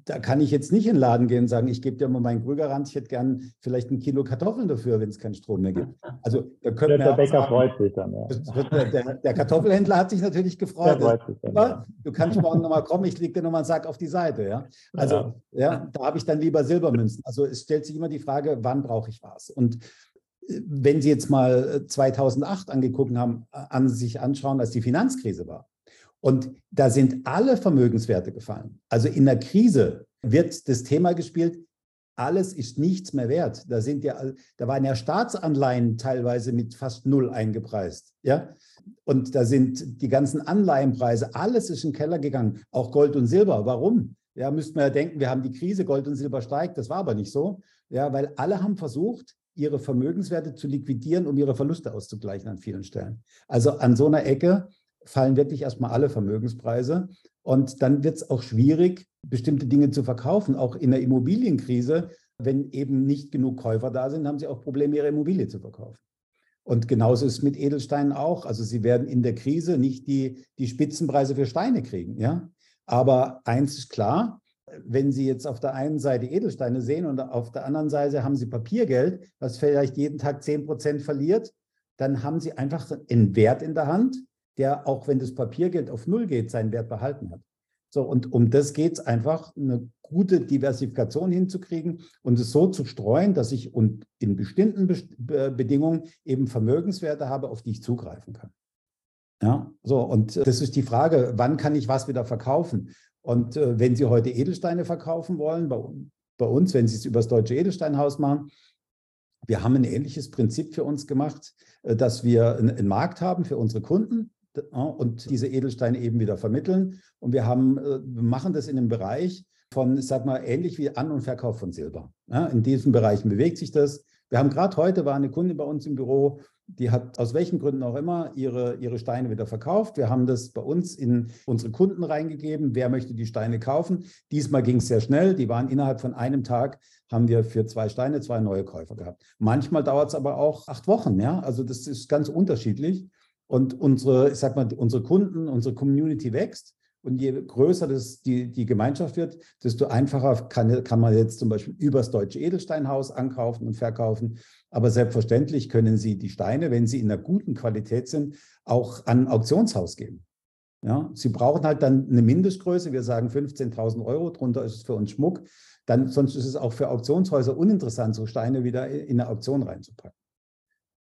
da kann ich jetzt nicht in den Laden gehen und sagen, ich gebe dir mal meinen Krügerrand, ich hätte gern vielleicht ein Kilo Kartoffeln dafür, wenn es keinen Strom mehr gibt. Also da könnte der, der Bäcker sagen, freut sich dann. Ja. Der, der, der, Kartoffelhändler hat sich natürlich gefreut. Dann, ja. Du kannst morgen nochmal kommen, ich lege dir nochmal einen Sack auf die Seite. Ja? Also ja. ja da habe ich dann lieber Silbermünzen. Also es stellt sich immer die Frage, wann brauche ich was? Und wenn Sie jetzt mal 2008 äh, angeguckt haben, äh, an sich anschauen, als die Finanzkrise war. Und da sind alle Vermögenswerte gefallen. Also in der Krise wird das Thema gespielt, alles ist nichts mehr wert. Da sind ja, da waren ja Staatsanleihen teilweise mit fast null eingepreist. Ja? Und da sind die ganzen Anleihenpreise, alles ist in den Keller gegangen, auch Gold und Silber. Warum? Ja, müssten wir ja denken, wir haben die Krise, Gold und Silber steigt. Das war aber nicht so. Ja, weil alle haben versucht, ihre Vermögenswerte zu liquidieren, um ihre Verluste auszugleichen an vielen Stellen. Also an so einer Ecke fallen wirklich erstmal alle Vermögenspreise. Und dann wird es auch schwierig, bestimmte Dinge zu verkaufen. Auch in der Immobilienkrise, wenn eben nicht genug Käufer da sind, haben sie auch Probleme, ihre Immobilie zu verkaufen. Und genauso ist es mit Edelsteinen auch. Also sie werden in der Krise nicht die, die Spitzenpreise für Steine kriegen. Ja? Aber eins ist klar, wenn Sie jetzt auf der einen Seite Edelsteine sehen und auf der anderen Seite haben Sie Papiergeld, was vielleicht jeden Tag 10 Prozent verliert, dann haben Sie einfach einen Wert in der Hand, der, auch wenn das Papiergeld auf Null geht, seinen Wert behalten hat. So, und um das geht es einfach, eine gute Diversifikation hinzukriegen und es so zu streuen, dass ich und in bestimmten Be Bedingungen eben Vermögenswerte habe, auf die ich zugreifen kann. Ja, so, und das ist die Frage, wann kann ich was wieder verkaufen? Und äh, wenn Sie heute Edelsteine verkaufen wollen, bei, bei uns, wenn Sie es über das Deutsche Edelsteinhaus machen, wir haben ein ähnliches Prinzip für uns gemacht, äh, dass wir einen Markt haben für unsere Kunden äh, und diese Edelsteine eben wieder vermitteln. Und wir, haben, äh, wir machen das in einem Bereich von, ich sag mal, ähnlich wie An- und Verkauf von Silber. Ja, in diesen Bereichen bewegt sich das. Wir haben gerade heute, war eine Kunde bei uns im Büro, die hat aus welchen Gründen auch immer ihre, ihre Steine wieder verkauft. Wir haben das bei uns in unsere Kunden reingegeben. Wer möchte die Steine kaufen? Diesmal ging es sehr schnell. Die waren innerhalb von einem Tag, haben wir für zwei Steine zwei neue Käufer gehabt. Manchmal dauert es aber auch acht Wochen. Ja? Also das ist ganz unterschiedlich. Und unsere, ich sag mal, unsere Kunden, unsere Community wächst. Und je größer das, die, die Gemeinschaft wird, desto einfacher kann, kann man jetzt zum Beispiel übers Deutsche Edelsteinhaus ankaufen und verkaufen. Aber selbstverständlich können Sie die Steine, wenn sie in einer guten Qualität sind, auch an ein Auktionshaus geben. Ja, Sie brauchen halt dann eine Mindestgröße. Wir sagen 15.000 Euro. Darunter ist es für uns Schmuck. Dann, sonst ist es auch für Auktionshäuser uninteressant, so Steine wieder in eine Auktion reinzupacken.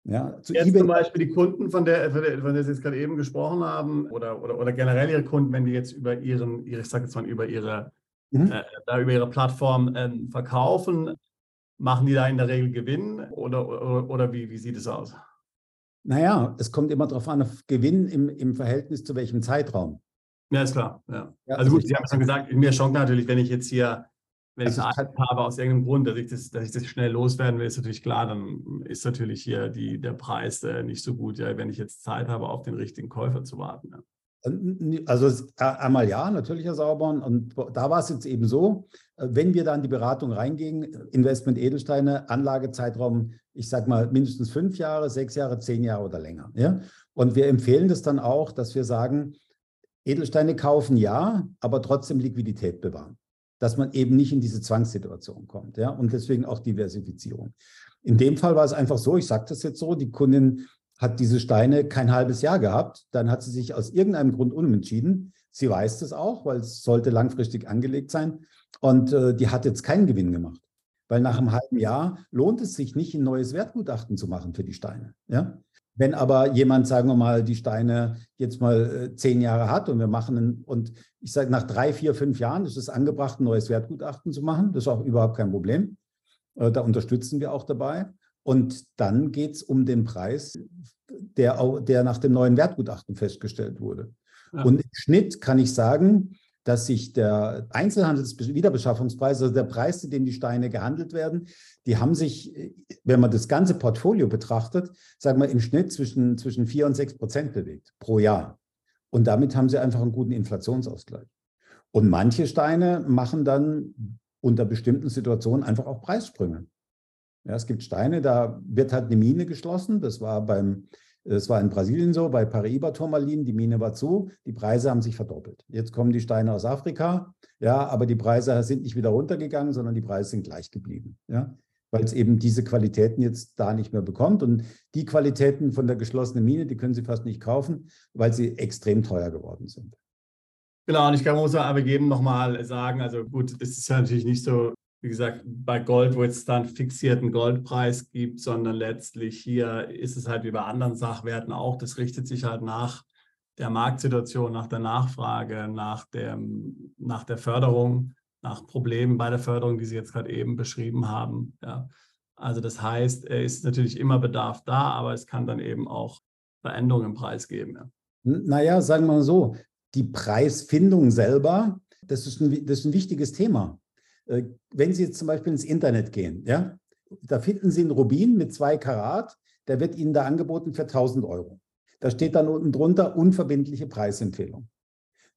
Ja, zu jetzt eBay zum Beispiel die Kunden, von der, von der, von der Sie jetzt gerade eben gesprochen haben, oder, oder, oder generell Ihre Kunden, wenn die jetzt über ihren, ihre, ich sage jetzt mal, über ihre, mhm. äh, da über ihre Plattform äh, verkaufen, machen die da in der Regel Gewinn oder, oder, oder wie, wie sieht es aus? Naja, es kommt immer darauf an, auf Gewinn im, im Verhältnis zu welchem Zeitraum. Ja, ist klar. Ja. ja also gut, Sie haben es schon gesagt, mir schon natürlich, wenn ich jetzt hier wenn also ich Zeit habe aus irgendeinem Grund, dass ich, das, dass ich das schnell loswerden will, ist natürlich klar, dann ist natürlich hier die, der Preis äh, nicht so gut, ja, wenn ich jetzt Zeit habe, auf den richtigen Käufer zu warten. Ja. Also einmal ja, natürlich, Herr Sauborn. Und da war es jetzt eben so, äh, wenn wir da in die Beratung reingehen, Investment Edelsteine, Anlagezeitraum, ich sage mal mindestens fünf Jahre, sechs Jahre, zehn Jahre oder länger. Ja? Und wir empfehlen das dann auch, dass wir sagen, Edelsteine kaufen ja, aber trotzdem Liquidität bewahren. Dass man eben nicht in diese Zwangssituation kommt. Ja? Und deswegen auch Diversifizierung. In dem Fall war es einfach so, ich sage das jetzt so, die Kundin hat diese Steine kein halbes Jahr gehabt. Dann hat sie sich aus irgendeinem Grund umentschieden. Sie weiß das auch, weil es sollte langfristig angelegt sein. Und äh, die hat jetzt keinen Gewinn gemacht. Weil nach einem halben Jahr lohnt es sich nicht, ein neues Wertgutachten zu machen für die Steine. Ja? Wenn aber jemand, sagen wir mal, die Steine jetzt mal äh, zehn Jahre hat und wir machen, einen, und ich sage, nach drei, vier, fünf Jahren ist es angebracht, ein neues Wertgutachten zu machen. Das ist auch überhaupt kein Problem. Äh, da unterstützen wir auch dabei. Und dann geht es um den Preis, der, der nach dem neuen Wertgutachten festgestellt wurde. Ja. Und im Schnitt kann ich sagen, dass sich der Einzelhandelswiederbeschaffungspreis, also der Preis, zu dem die Steine gehandelt werden, die haben sich, wenn man das ganze Portfolio betrachtet, sagen wir im Schnitt zwischen, zwischen 4 und 6 Prozent bewegt pro Jahr. Und damit haben sie einfach einen guten Inflationsausgleich. Und manche Steine machen dann unter bestimmten Situationen einfach auch Preissprünge. Ja, es gibt Steine, da wird halt eine Mine geschlossen. Das war beim, das war in Brasilien so, bei Paraiba-Turmalin, die Mine war zu, die Preise haben sich verdoppelt. Jetzt kommen die Steine aus Afrika, ja, aber die Preise sind nicht wieder runtergegangen, sondern die Preise sind gleich geblieben, ja, weil es eben diese Qualitäten jetzt da nicht mehr bekommt. Und die Qualitäten von der geschlossenen Mine, die können Sie fast nicht kaufen, weil sie extrem teuer geworden sind. Genau, und ich kann muss aber eben nochmal sagen, also gut, das ist ja natürlich nicht so wie gesagt, bei Gold, wo es dann fixierten Goldpreis gibt, sondern letztlich hier ist es halt wie bei anderen Sachwerten auch, das richtet sich halt nach der Marktsituation, nach der Nachfrage, nach, dem, nach der Förderung, nach Problemen bei der Förderung, die Sie jetzt gerade eben beschrieben haben. Ja. Also das heißt, es ist natürlich immer Bedarf da, aber es kann dann eben auch Veränderungen im Preis geben. Ja. Naja, sagen wir mal so, die Preisfindung selber, das ist ein, das ist ein wichtiges Thema. Äh, wenn Sie jetzt zum Beispiel ins Internet gehen, ja, da finden Sie einen Rubin mit zwei Karat, der wird Ihnen da angeboten für 1000 Euro. Da steht dann unten drunter unverbindliche Preisempfehlung.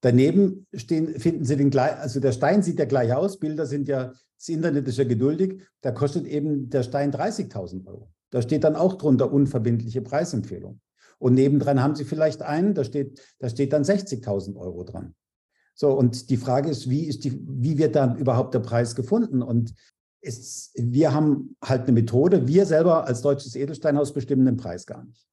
Daneben stehen, finden Sie den gleich, also der Stein sieht ja gleich aus, Bilder sind ja, das Internet ist ja geduldig, da kostet eben der Stein 30.000 Euro. Da steht dann auch drunter unverbindliche Preisempfehlung. Und nebendran haben Sie vielleicht einen, da steht, da steht dann 60.000 Euro dran. So, und die Frage ist, wie, ist die, wie wird da überhaupt der Preis gefunden? Und es, wir haben halt eine Methode, wir selber als deutsches Edelsteinhaus bestimmen den Preis gar nicht.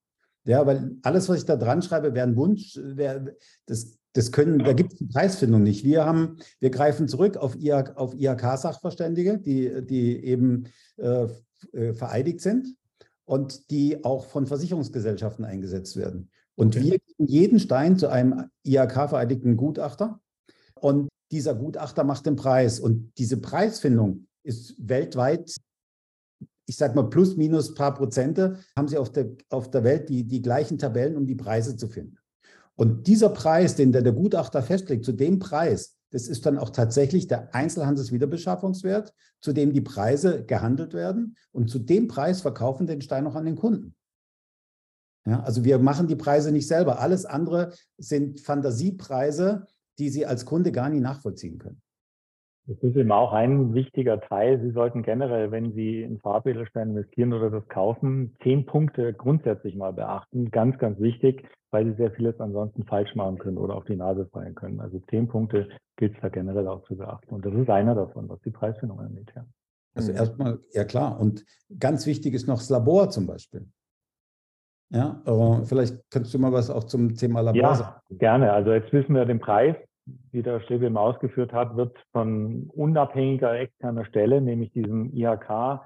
Ja, weil alles, was ich da dran schreibe, wäre ein Wunsch, wär, das, das können, da gibt es die Preisfindung nicht. Wir haben, wir greifen zurück auf, IHK, auf IHK-Sachverständige, die, die eben äh, äh, vereidigt sind und die auch von Versicherungsgesellschaften eingesetzt werden. Und okay. wir geben jeden Stein zu einem IHK-vereidigten Gutachter und dieser Gutachter macht den Preis. Und diese Preisfindung ist weltweit, ich sage mal plus minus paar Prozente, haben sie auf der, auf der Welt die, die gleichen Tabellen, um die Preise zu finden. Und dieser Preis, den der, der Gutachter festlegt, zu dem Preis, das ist dann auch tatsächlich der Einzelhandelswiederbeschaffungswert, zu dem die Preise gehandelt werden. Und zu dem Preis verkaufen den Stein noch an den Kunden. Ja, also wir machen die Preise nicht selber. Alles andere sind Fantasiepreise, die Sie als Kunde gar nicht nachvollziehen können. Das ist eben auch ein wichtiger Teil. Sie sollten generell, wenn Sie in Farbedelstein investieren oder das kaufen, zehn Punkte grundsätzlich mal beachten. Ganz, ganz wichtig, weil Sie sehr vieles ansonsten falsch machen können oder auf die Nase fallen können. Also zehn Punkte gilt es da generell auch zu beachten. Und das ist einer davon, was die Preisfindung angeht. Ja. Also erstmal, ja klar. Und ganz wichtig ist noch das Labor zum Beispiel. Ja, aber vielleicht könntest du mal was auch zum Thema Labor ja, sagen. Gerne. Also jetzt wissen wir den Preis, wie der eben ausgeführt hat, wird von unabhängiger externer Stelle, nämlich diesem IHK,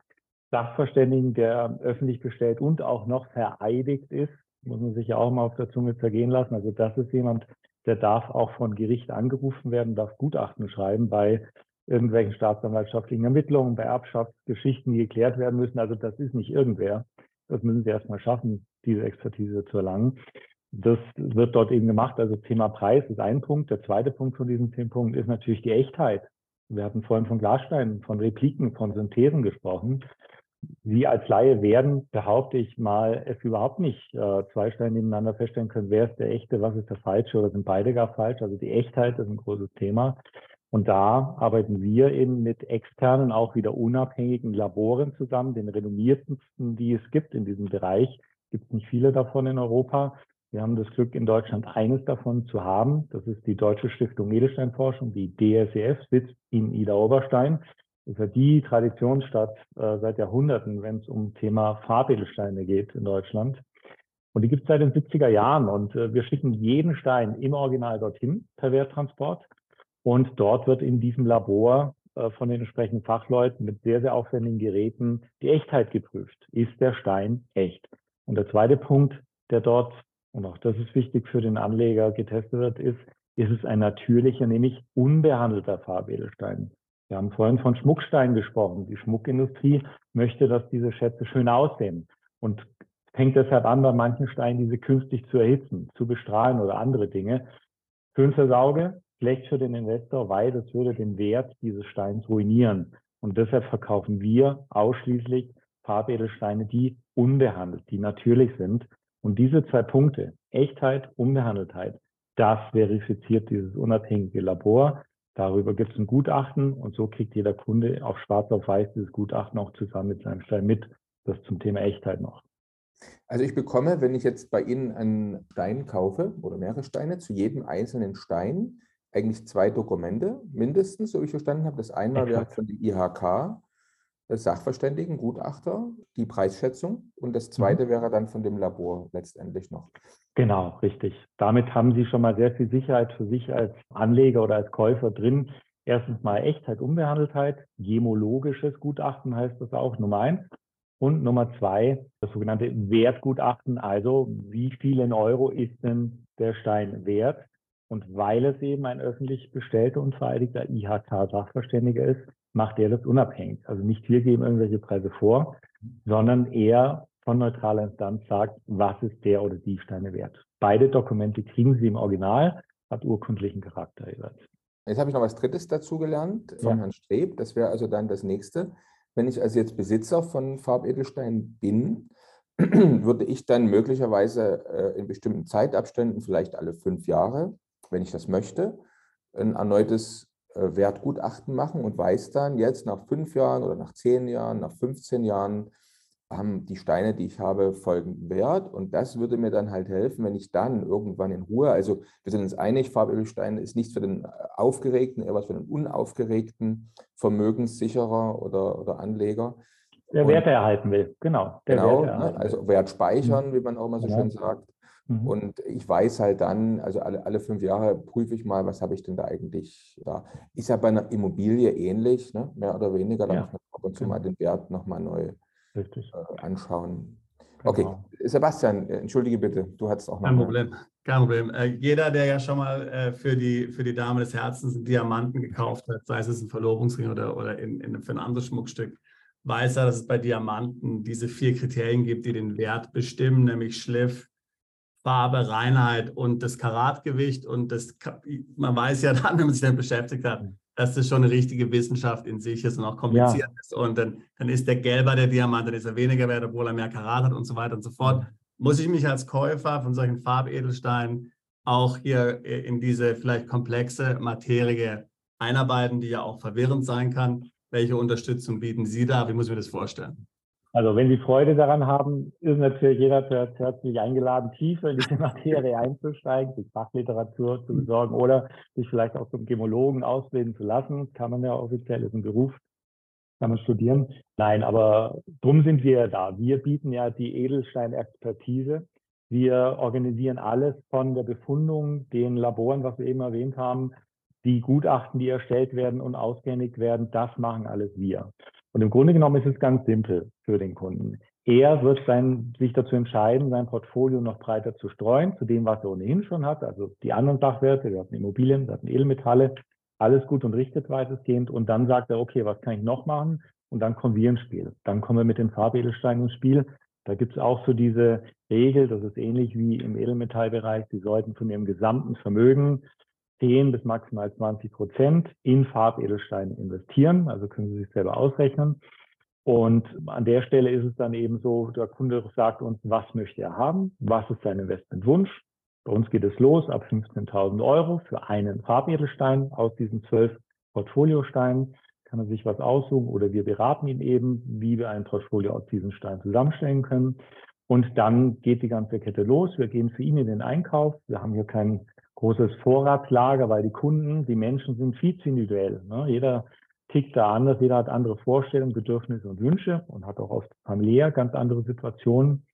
Sachverständigen, der öffentlich gestellt und auch noch vereidigt ist, muss man sich ja auch mal auf der Zunge zergehen lassen. Also das ist jemand, der darf auch von Gericht angerufen werden, darf Gutachten schreiben bei irgendwelchen staatsanwaltschaftlichen Ermittlungen, bei Erbschaftsgeschichten, die geklärt werden müssen. Also das ist nicht irgendwer. Das müssen sie erstmal schaffen, diese Expertise zu erlangen. Das wird dort eben gemacht. Also Thema Preis ist ein Punkt. Der zweite Punkt von diesen zehn Punkten ist natürlich die Echtheit Wir hatten vorhin von Glassteinen, von Repliken, von Synthesen gesprochen. Sie als Laie werden, behaupte ich mal, es überhaupt nicht äh, zwei Steine nebeneinander feststellen können, wer ist der echte, was ist der falsche oder sind beide gar falsch. Also die Echtheit ist ein großes Thema. Und da arbeiten wir eben mit externen, auch wieder unabhängigen Laboren zusammen, den renommiertesten, die es gibt in diesem Bereich. Gibt nicht viele davon in Europa. Wir haben das Glück, in Deutschland eines davon zu haben. Das ist die Deutsche Stiftung Edelsteinforschung, die DSEF, sitzt in Ida Oberstein. Das ist ja die Traditionsstadt äh, seit Jahrhunderten, wenn es um Thema Farbedelsteine geht in Deutschland. Und die gibt es seit den 70er Jahren. Und äh, wir schicken jeden Stein im Original dorthin per Werttransport. Und dort wird in diesem Labor äh, von den entsprechenden Fachleuten mit sehr, sehr aufwendigen Geräten die Echtheit geprüft. Ist der Stein echt? Und der zweite Punkt, der dort, und auch das ist wichtig für den Anleger, getestet wird, ist, ist es ein natürlicher, nämlich unbehandelter Farbedelstein. Wir haben vorhin von Schmucksteinen gesprochen. Die Schmuckindustrie möchte, dass diese Schätze schön aussehen und fängt deshalb an, bei manchen Steinen diese künstlich zu erhitzen, zu bestrahlen oder andere Dinge. Schön fürs Auge, schlecht für den Investor, weil das würde den Wert dieses Steins ruinieren. Und deshalb verkaufen wir ausschließlich Farbedelsteine, die unbehandelt, die natürlich sind. Und diese zwei Punkte, Echtheit, Unbehandeltheit, das verifiziert dieses unabhängige Labor. Darüber gibt es ein Gutachten und so kriegt jeder Kunde auf schwarz auf weiß dieses Gutachten auch zusammen mit seinem Stein mit. Das zum Thema Echtheit noch. Also ich bekomme, wenn ich jetzt bei Ihnen einen Stein kaufe oder mehrere Steine, zu jedem einzelnen Stein eigentlich zwei Dokumente mindestens, so wie ich verstanden habe. Das eine wäre von dem IHK, das Sachverständigen, Gutachter, die Preisschätzung und das zweite mhm. wäre dann von dem Labor letztendlich noch. Genau, richtig. Damit haben Sie schon mal sehr viel Sicherheit für sich als Anleger oder als Käufer drin. Erstens mal Echtheit, Unbehandeltheit, gemologisches Gutachten heißt das auch, Nummer eins. Und Nummer zwei, das sogenannte Wertgutachten, also wie viel in Euro ist denn der Stein wert? Und weil es eben ein öffentlich bestellter und vereidigter IHK-Sachverständiger ist, macht er das unabhängig. Also nicht wir geben irgendwelche Preise vor, sondern er von neutraler Instanz sagt, was ist der oder die Steine wert. Beide Dokumente kriegen Sie im Original, hat urkundlichen Charakter jeweils. Jetzt habe ich noch was Drittes dazu gelernt von ja. Herrn Streb. Das wäre also dann das nächste. Wenn ich also jetzt Besitzer von Farbedelstein bin, würde ich dann möglicherweise äh, in bestimmten Zeitabständen, vielleicht alle fünf Jahre, wenn ich das möchte, ein erneutes äh, Wertgutachten machen und weiß dann jetzt nach fünf Jahren oder nach zehn Jahren, nach 15 Jahren, haben die Steine, die ich habe, folgenden Wert. Und das würde mir dann halt helfen, wenn ich dann irgendwann in Ruhe, also wir sind uns einig, Farbölstein ist nichts für den Aufgeregten, eher was für den unaufgeregten Vermögenssicherer oder, oder Anleger. Der Wert erhalten will, genau. genau, ne, also Wert speichern, mhm. wie man auch mal so genau. schön sagt. Mhm. Und ich weiß halt dann, also alle, alle fünf Jahre prüfe ich mal, was habe ich denn da eigentlich da. Ist ja bei einer Immobilie ähnlich, ne? mehr oder weniger. Da ja. muss man ab und zu mal genau. den Wert nochmal neu Richtig. Äh, anschauen. Okay, genau. Sebastian, äh, entschuldige bitte, du hattest auch noch. Kein Problem, kein Problem. Äh, jeder, der ja schon mal äh, für, die, für die Dame des Herzens einen Diamanten gekauft hat, sei es ein Verlobungsring oder, oder in, in, für ein anderes Schmuckstück, weiß ja, dass es bei Diamanten diese vier Kriterien gibt, die den Wert bestimmen, nämlich Schliff, Farbe, Reinheit und das Karatgewicht. Und das, man weiß ja dann, wenn man sich damit beschäftigt hat, dass das schon eine richtige Wissenschaft in sich ist und auch kompliziert ja. ist. Und dann, dann ist der gelber der Diamant, dann ist er weniger wert, obwohl er mehr Karat hat und so weiter und so fort. Muss ich mich als Käufer von solchen Farbedelsteinen auch hier in diese vielleicht komplexe Materie einarbeiten, die ja auch verwirrend sein kann? Welche Unterstützung bieten Sie da? Wie muss ich mir das vorstellen? Also wenn Sie Freude daran haben, ist natürlich jeder herzlich eingeladen, tiefer in diese Materie einzusteigen, sich Fachliteratur zu besorgen oder sich vielleicht auch zum Gemologen ausbilden zu lassen. Kann man ja offiziell, ist ein Beruf, kann man studieren. Nein, aber drum sind wir da. Wir bieten ja die Edelstein-Expertise. Wir organisieren alles von der Befundung, den Laboren, was wir eben erwähnt haben, die Gutachten, die erstellt werden und ausgehändigt werden, das machen alles wir. Und im Grunde genommen ist es ganz simpel für den Kunden. Er wird sein, sich dazu entscheiden, sein Portfolio noch breiter zu streuen, zu dem, was er ohnehin schon hat, also die anderen Sachwerte, wir hatten Immobilien, wir hatten Edelmetalle, alles gut und richtet weitestgehend. Und dann sagt er, okay, was kann ich noch machen? Und dann kommen wir ins Spiel. Dann kommen wir mit den Farbedelsteinen ins Spiel. Da gibt es auch so diese Regel, das ist ähnlich wie im Edelmetallbereich, sie sollten von ihrem gesamten Vermögen 10 bis maximal 20 Prozent in Farbedelsteine investieren. Also können Sie sich selber ausrechnen. Und an der Stelle ist es dann eben so, der Kunde sagt uns, was möchte er haben, was ist sein Investmentwunsch. Bei uns geht es los ab 15.000 Euro für einen Farbedelstein aus diesen zwölf Portfoliosteinen. Kann er sich was aussuchen oder wir beraten ihn eben, wie wir ein Portfolio aus diesen Steinen zusammenstellen können. Und dann geht die ganze Kette los. Wir gehen für ihn in den Einkauf. Wir haben hier kein großes Vorratslager, weil die Kunden, die Menschen sind viel zu individuell. Ne? Jeder tickt da anders, jeder hat andere Vorstellungen, Bedürfnisse und Wünsche und hat auch oft familiär ganz andere Situationen.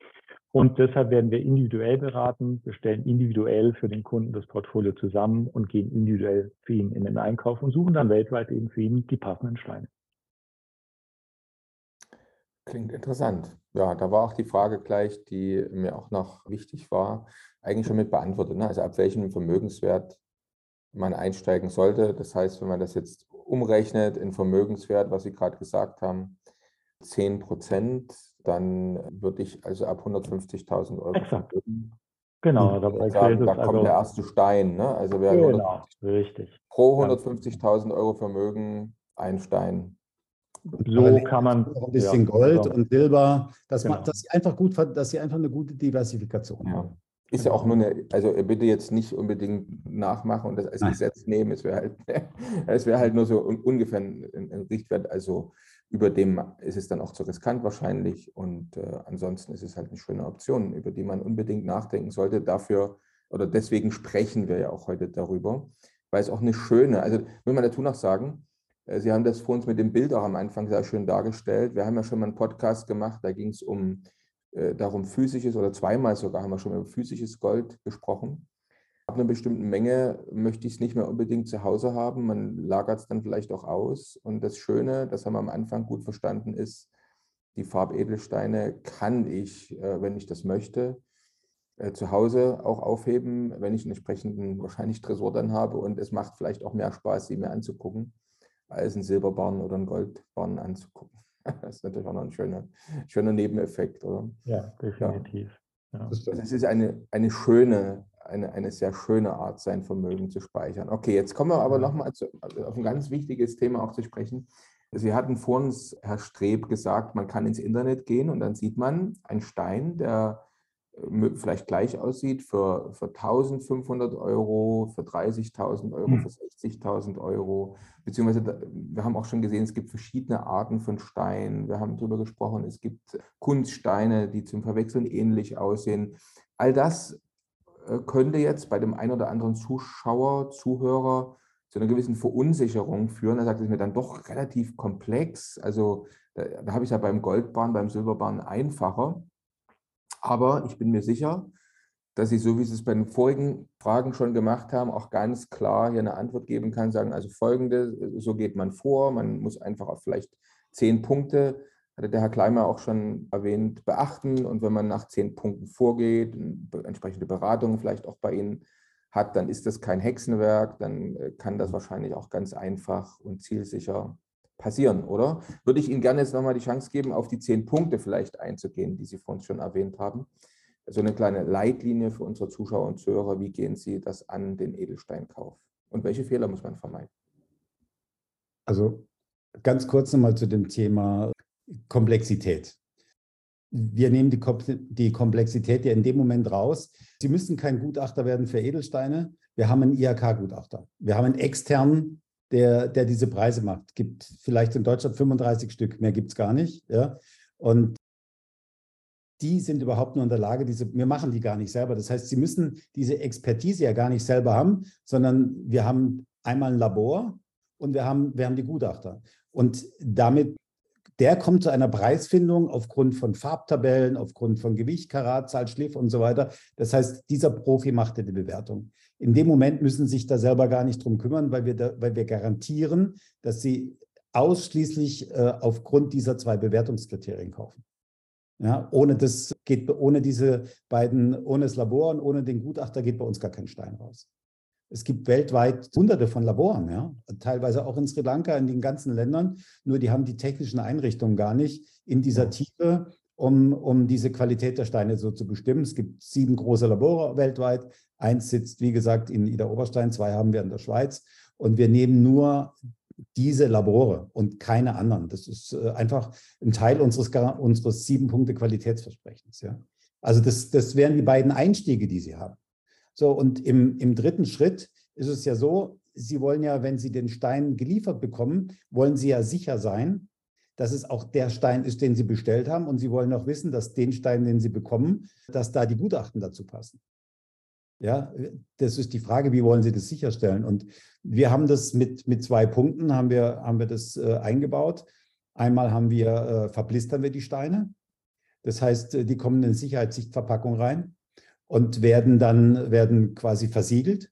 Und deshalb werden wir individuell beraten. Wir stellen individuell für den Kunden das Portfolio zusammen und gehen individuell für ihn in den Einkauf und suchen dann weltweit eben für ihn die passenden Steine. Klingt interessant. Ja, da war auch die Frage gleich, die mir auch noch wichtig war, eigentlich schon mit beantwortet. Ne? Also ab welchem Vermögenswert man einsteigen sollte. Das heißt, wenn man das jetzt umrechnet in Vermögenswert, was Sie gerade gesagt haben, 10 Prozent, dann würde ich also ab 150.000 Euro Exakt. Genau, dabei sagen, da kommt also, der erste Stein. Ne? Also wer genau, richtig. pro 150.000 Euro Vermögen ein Stein so kann man. Auch ein bisschen ja, Gold genau. und Silber, dass, genau. man, dass, sie einfach gut, dass sie einfach eine gute Diversifikation ja. haben. Ist ja auch nur eine, also bitte jetzt nicht unbedingt nachmachen und das als Nein. Gesetz nehmen. Es wäre halt, es wäre halt nur so ungefähr ein, ein, Richtwert. Also über dem ist es dann auch zu riskant wahrscheinlich. Und äh, ansonsten ist es halt eine schöne Option, über die man unbedingt nachdenken sollte. Dafür oder deswegen sprechen wir ja auch heute darüber, weil es auch eine schöne, also will man dazu noch sagen, äh, Sie haben das vor uns mit dem Bild auch am Anfang sehr schön dargestellt. Wir haben ja schon mal einen Podcast gemacht, da ging es um äh, darum, physisches oder zweimal sogar haben wir schon mal über physisches Gold gesprochen. Ab einer bestimmten Menge möchte ich es nicht mehr unbedingt zu Hause haben. Man lagert es dann vielleicht auch aus. Und das Schöne, das haben wir am Anfang gut verstanden, ist, die Farbedelsteine kann ich, äh, wenn ich das möchte, zu Hause auch aufheben, wenn ich einen entsprechenden wahrscheinlich Tresor dann habe. Und es macht vielleicht auch mehr Spaß, sie mir anzugucken als einen Silberbarren oder einen Goldbarren anzugucken. Das ist natürlich auch noch ein schöner, schöner Nebeneffekt, oder? Ja, definitiv. Ja. Also es ist eine, eine schöne, eine, eine sehr schöne Art, sein Vermögen zu speichern. Okay, jetzt kommen wir aber nochmal also auf ein ganz wichtiges Thema auch zu sprechen. Sie hatten vor uns, Herr Streb, gesagt, man kann ins Internet gehen und dann sieht man einen Stein, der vielleicht gleich aussieht für, für 1500 Euro, für 30.000 Euro, hm. für 60.000 Euro. Beziehungsweise wir haben auch schon gesehen, es gibt verschiedene Arten von Steinen. Wir haben darüber gesprochen, es gibt Kunststeine, die zum Verwechseln ähnlich aussehen. All das äh, könnte jetzt bei dem einen oder anderen Zuschauer, Zuhörer zu einer gewissen Verunsicherung führen. Er sagt, es ist mir dann doch relativ komplex. Also da, da habe ich ja beim Goldbahn, beim Silberbahn einfacher. Aber ich bin mir sicher, dass Sie, so wie Sie es bei den vorigen Fragen schon gemacht haben, auch ganz klar hier eine Antwort geben kann, sagen, also folgende, so geht man vor, man muss einfach auf vielleicht zehn Punkte, hatte der Herr Kleimer auch schon erwähnt, beachten. Und wenn man nach zehn Punkten vorgeht, entsprechende Beratungen vielleicht auch bei Ihnen hat, dann ist das kein Hexenwerk, dann äh, kann das wahrscheinlich auch ganz einfach und zielsicher passieren, oder? Würde ich Ihnen gerne jetzt nochmal die Chance geben, auf die zehn Punkte vielleicht einzugehen, die Sie vorhin schon erwähnt haben. So eine kleine Leitlinie für unsere Zuschauer und Zuhörer. Wie gehen Sie das an, den Edelsteinkauf? Und welche Fehler muss man vermeiden? Also ganz kurz nochmal zu dem Thema Komplexität. Wir nehmen die, die Komplexität ja in dem Moment raus. Sie müssen kein Gutachter werden für Edelsteine. Wir haben einen IHK-Gutachter. Wir haben einen externen der, der diese Preise macht. Gibt vielleicht in Deutschland 35 Stück, mehr gibt es gar nicht. Ja? Und die sind überhaupt nur in der Lage, diese, wir machen die gar nicht selber. Das heißt, sie müssen diese Expertise ja gar nicht selber haben, sondern wir haben einmal ein Labor und wir haben, wir haben die Gutachter. Und damit, der kommt zu einer Preisfindung aufgrund von Farbtabellen, aufgrund von Gewicht, Karatzahl, Schliff und so weiter. Das heißt, dieser Profi macht die Bewertung. In dem Moment müssen sie sich da selber gar nicht drum kümmern, weil wir, da, weil wir garantieren, dass sie ausschließlich äh, aufgrund dieser zwei Bewertungskriterien kaufen. Ja, ohne das geht, ohne diese beiden, ohne das Labor und ohne den Gutachter geht bei uns gar kein Stein raus. Es gibt weltweit hunderte von Laboren, ja, teilweise auch in Sri Lanka, in den ganzen Ländern, nur die haben die technischen Einrichtungen gar nicht in dieser Tiefe um, um diese Qualität der Steine so zu bestimmen. Es gibt sieben große Labore weltweit. Eins sitzt, wie gesagt, in Ida Oberstein, zwei haben wir in der Schweiz. Und wir nehmen nur diese Labore und keine anderen. Das ist äh, einfach ein Teil unseres, unseres sieben Punkte Qualitätsversprechens. Ja? Also das, das wären die beiden Einstiege, die Sie haben. So, und im, im dritten Schritt ist es ja so, Sie wollen ja, wenn Sie den Stein geliefert bekommen, wollen Sie ja sicher sein, dass es auch der Stein ist, den Sie bestellt haben. Und Sie wollen auch wissen, dass den Stein, den Sie bekommen, dass da die Gutachten dazu passen. Ja, das ist die Frage, wie wollen Sie das sicherstellen? Und wir haben das mit, mit zwei Punkten, haben wir, haben wir das äh, eingebaut. Einmal haben wir, äh, verblistern wir die Steine. Das heißt, äh, die kommen in Sicherheitssichtverpackung rein und werden dann, werden quasi versiegelt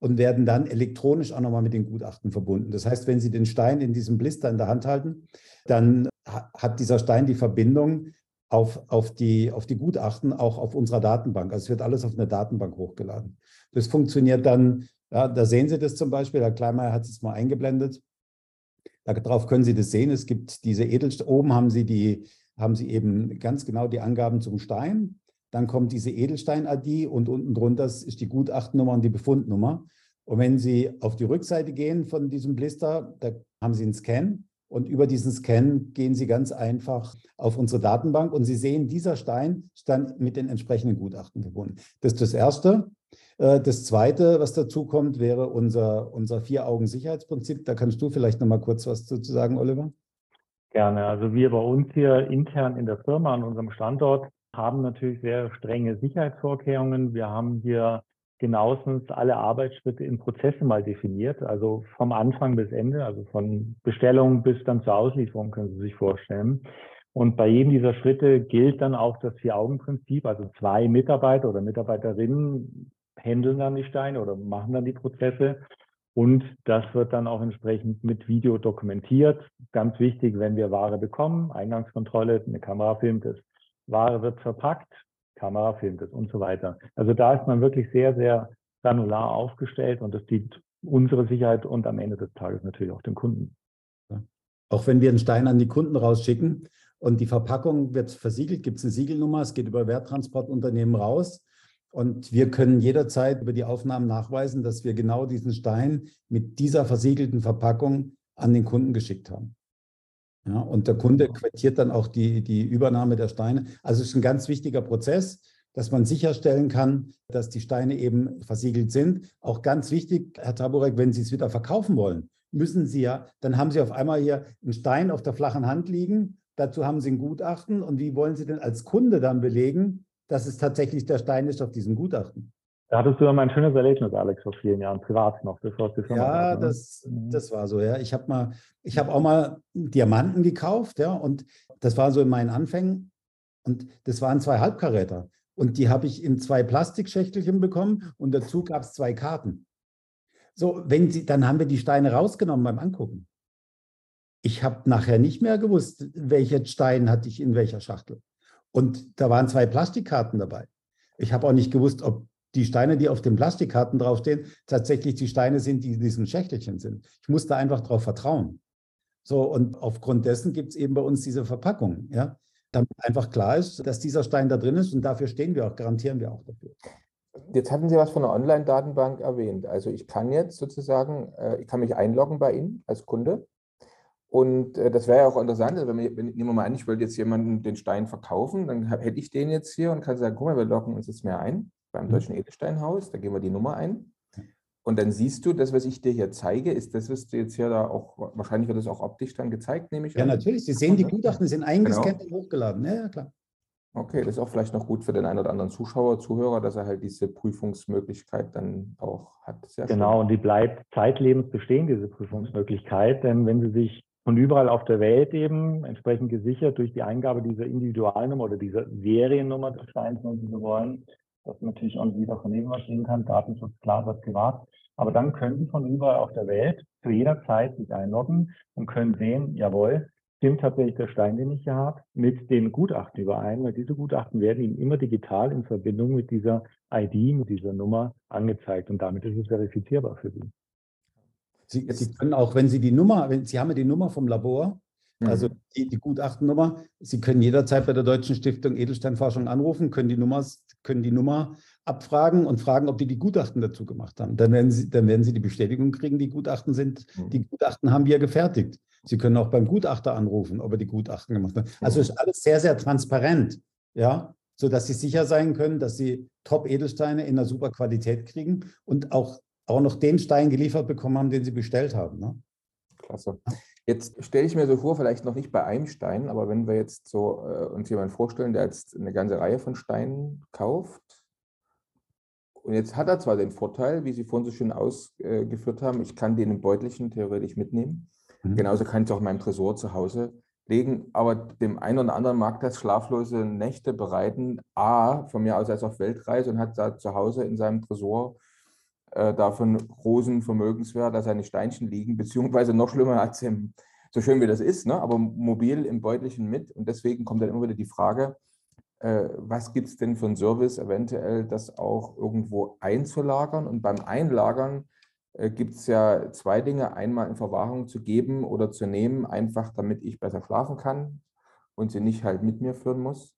und werden dann elektronisch auch nochmal mit den Gutachten verbunden. Das heißt, wenn Sie den Stein in diesem Blister in der Hand halten, dann hat dieser Stein die Verbindung auf, auf, die, auf die Gutachten auch auf unserer Datenbank. Also es wird alles auf eine Datenbank hochgeladen. Das funktioniert dann, ja, da sehen Sie das zum Beispiel, Herr Kleinmeier hat es mal eingeblendet. Darauf können Sie das sehen. Es gibt diese Edelsteine, oben haben Sie, die, haben Sie eben ganz genau die Angaben zum Stein. Dann kommt diese Edelstein-ID und unten drunter ist die Gutachtennummer und die Befundnummer. Und wenn Sie auf die Rückseite gehen von diesem Blister, da haben Sie einen Scan und über diesen Scan gehen Sie ganz einfach auf unsere Datenbank und Sie sehen, dieser Stein ist dann mit den entsprechenden Gutachten verbunden. Das ist das Erste. Äh, das Zweite, was dazu kommt, wäre unser, unser Vier-Augen-Sicherheitsprinzip. Da kannst du vielleicht noch mal kurz was dazu sagen, Oliver. Gerne. Also wir bei uns hier intern in der Firma an unserem Standort haben natürlich sehr strenge Sicherheitsvorkehrungen. Wir haben hier genauestens alle Arbeitsschritte in Prozessen mal definiert, also vom Anfang bis Ende, also von Bestellung bis dann zur Auslieferung, können Sie sich vorstellen. Und bei jedem dieser Schritte gilt dann auch das Vier-Augen-Prinzip, also zwei Mitarbeiter oder Mitarbeiterinnen händeln dann die Steine oder machen dann die Prozesse. Und das wird dann auch entsprechend mit Video dokumentiert. Ganz wichtig, wenn wir Ware bekommen, Eingangskontrolle, eine Kamera filmt es, Ware wird verpackt, Kamera filmt es und so weiter. Also da ist man wirklich sehr, sehr granular aufgestellt und das dient unsere Sicherheit und am Ende des Tages natürlich auch dem Kunden. Auch wenn wir einen Stein an die Kunden rausschicken und die Verpackung wird versiegelt, gibt es eine Siegelnummer, es geht über Werttransportunternehmen raus. Und wir können jederzeit über die Aufnahmen nachweisen, dass wir genau diesen Stein mit dieser versiegelten Verpackung an den Kunden geschickt haben. Ja, und der Kunde quittiert dann auch die, die Übernahme der Steine. Also es ist ein ganz wichtiger Prozess, dass man sicherstellen kann, dass die Steine eben versiegelt sind. Auch ganz wichtig, Herr Taburek, wenn Sie es wieder verkaufen wollen, müssen Sie ja, dann haben Sie auf einmal hier einen Stein auf der flachen Hand liegen. Dazu haben Sie ein Gutachten. Und wie wollen Sie denn als Kunde dann belegen, dass es tatsächlich der Stein ist auf diesem Gutachten? Da hattest du ja mal ein schönes Erlebnis, Alex, vor vielen Jahren, privat noch, bevor es die Firma Ja, ne? das, mhm. das war so, ja. Ich habe mal, ich habe auch mal Diamanten gekauft, ja, und das war so in meinen Anfängen. Und das waren zwei Halbkaräter. Und die habe ich in zwei Plastikschächtelchen bekommen und dazu gab es zwei Karten. So, wenn sie, dann haben wir die Steine rausgenommen beim Angucken. Ich habe nachher nicht mehr gewusst, welcher Stein hatte ich in welcher Schachtel. Und da waren zwei Plastikkarten dabei. Ich habe auch nicht gewusst, ob die Steine, die auf den Plastikkarten draufstehen, tatsächlich die Steine sind, die in diesen Schächtelchen sind. Ich musste einfach darauf vertrauen. So, und aufgrund dessen gibt es eben bei uns diese Verpackung, ja, damit einfach klar ist, dass dieser Stein da drin ist und dafür stehen wir auch, garantieren wir auch dafür. Jetzt hatten Sie was von einer Online-Datenbank erwähnt. Also ich kann jetzt sozusagen, äh, ich kann mich einloggen bei Ihnen als Kunde. Und äh, das wäre ja auch interessant, also wenn wir, wenn, nehmen wir mal an, ich wollte jetzt jemanden den Stein verkaufen, dann hätte ich den jetzt hier und kann sagen, guck mal, wir loggen uns jetzt mehr ein beim mhm. Deutschen Edelsteinhaus, da geben wir die Nummer ein. Und dann siehst du, das, was ich dir hier zeige, ist das, was du jetzt hier da auch, wahrscheinlich wird das auch optisch dann gezeigt, nehme ich Ja, an. natürlich. Sie sehen, die Gutachten sind eingescannt genau. und hochgeladen. Ja, ja, klar. Okay, das ist auch vielleicht noch gut für den einen oder anderen Zuschauer, Zuhörer, dass er halt diese Prüfungsmöglichkeit dann auch hat. Sehr genau, schön. und die bleibt zeitlebens bestehen, diese Prüfungsmöglichkeit. Denn wenn Sie sich von überall auf der Welt eben entsprechend gesichert durch die Eingabe dieser Individualnummer oder dieser Seriennummer des Steins, wenn Sie so wollen, das natürlich auch nicht jeder von was sehen kann, Datenschutz klar, das privat. Aber dann können Sie von überall auf der Welt zu jeder Zeit sich einloggen und können sehen, jawohl, stimmt tatsächlich der Stein, den ich hier habe, mit den Gutachten überein, weil diese Gutachten werden Ihnen immer digital in Verbindung mit dieser ID, mit dieser Nummer angezeigt und damit ist es verifizierbar für Sie. Sie, Sie können auch, wenn Sie die Nummer, wenn Sie haben ja die Nummer vom Labor, Also mhm. die, die Gutachtennummer, Sie können jederzeit bei der Deutschen Stiftung Edelsteinforschung anrufen, können die, Nummer, können die Nummer abfragen und fragen, ob die die Gutachten dazu gemacht haben. Dann werden Sie, dann werden Sie die Bestätigung kriegen, die Gutachten sind, mhm. die Gutachten haben wir gefertigt. Sie können auch beim Gutachter anrufen, ob er die Gutachten gemacht hat. Also ist alles sehr, sehr transparent, ja, sodass Sie sicher sein können, dass Sie Top-Edelsteine in einer super Qualität kriegen und auch, auch noch den Stein geliefert bekommen haben, den Sie bestellt haben. Ne? Klasse. Jetzt stelle ich mir so vor, vielleicht noch nicht bei einem Stein, aber wenn wir jetzt so äh, uns jemanden vorstellen, der jetzt eine ganze Reihe von Steinen kauft, und jetzt hat er zwar den Vorteil, wie Sie vorhin so schön ausgeführt haben, ich kann den im Beutelchen theoretisch mitnehmen. Mhm. Genauso kann ich es auch in meinem Tresor zu Hause legen, aber dem einen oder anderen mag das schlaflose Nächte bereiten. A, von mir aus als auf Weltreise und hat da zu Hause in seinem Tresor äh, davon großen Vermögenswert, da seine Steinchen liegen, beziehungsweise noch schlimmer als im, so schön wie das ist, ne, aber mobil im Beutelchen mit. Und deswegen kommt dann immer wieder die Frage, äh, was gibt es denn für einen Service, eventuell das auch irgendwo einzulagern? Und beim Einlagern äh, gibt es ja zwei Dinge. Einmal in Verwahrung zu geben oder zu nehmen, einfach damit ich besser schlafen kann und sie nicht halt mit mir führen muss.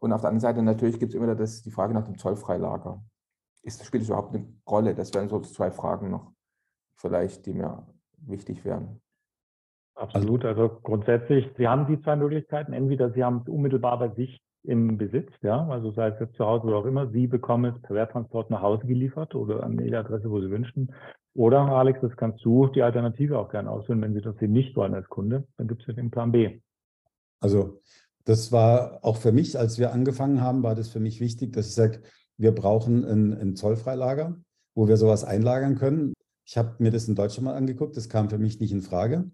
Und auf der anderen Seite natürlich gibt es immer das, die Frage nach dem Zollfreilager ist, spielt es überhaupt eine Rolle? Das wären so zwei Fragen noch, vielleicht, die mir wichtig wären. Absolut. Also grundsätzlich, Sie haben die zwei Möglichkeiten. Entweder Sie haben es unmittelbar bei sich im Besitz, ja, also sei es jetzt zu Hause oder auch immer, Sie bekommen es per Werttransport nach Hause geliefert oder an die Adresse, wo Sie wünschen. Oder, Alex, das kannst du die Alternative auch gerne auswählen, wenn Sie das eben nicht wollen als Kunde, dann gibt es ja den Plan B. Also das war auch für mich, als wir angefangen haben, war das für mich wichtig, dass ich sage, wir brauchen ein, ein Zollfreilager, wo wir sowas einlagern können. Ich habe mir das in Deutschland mal angeguckt, das kam für mich nicht in Frage.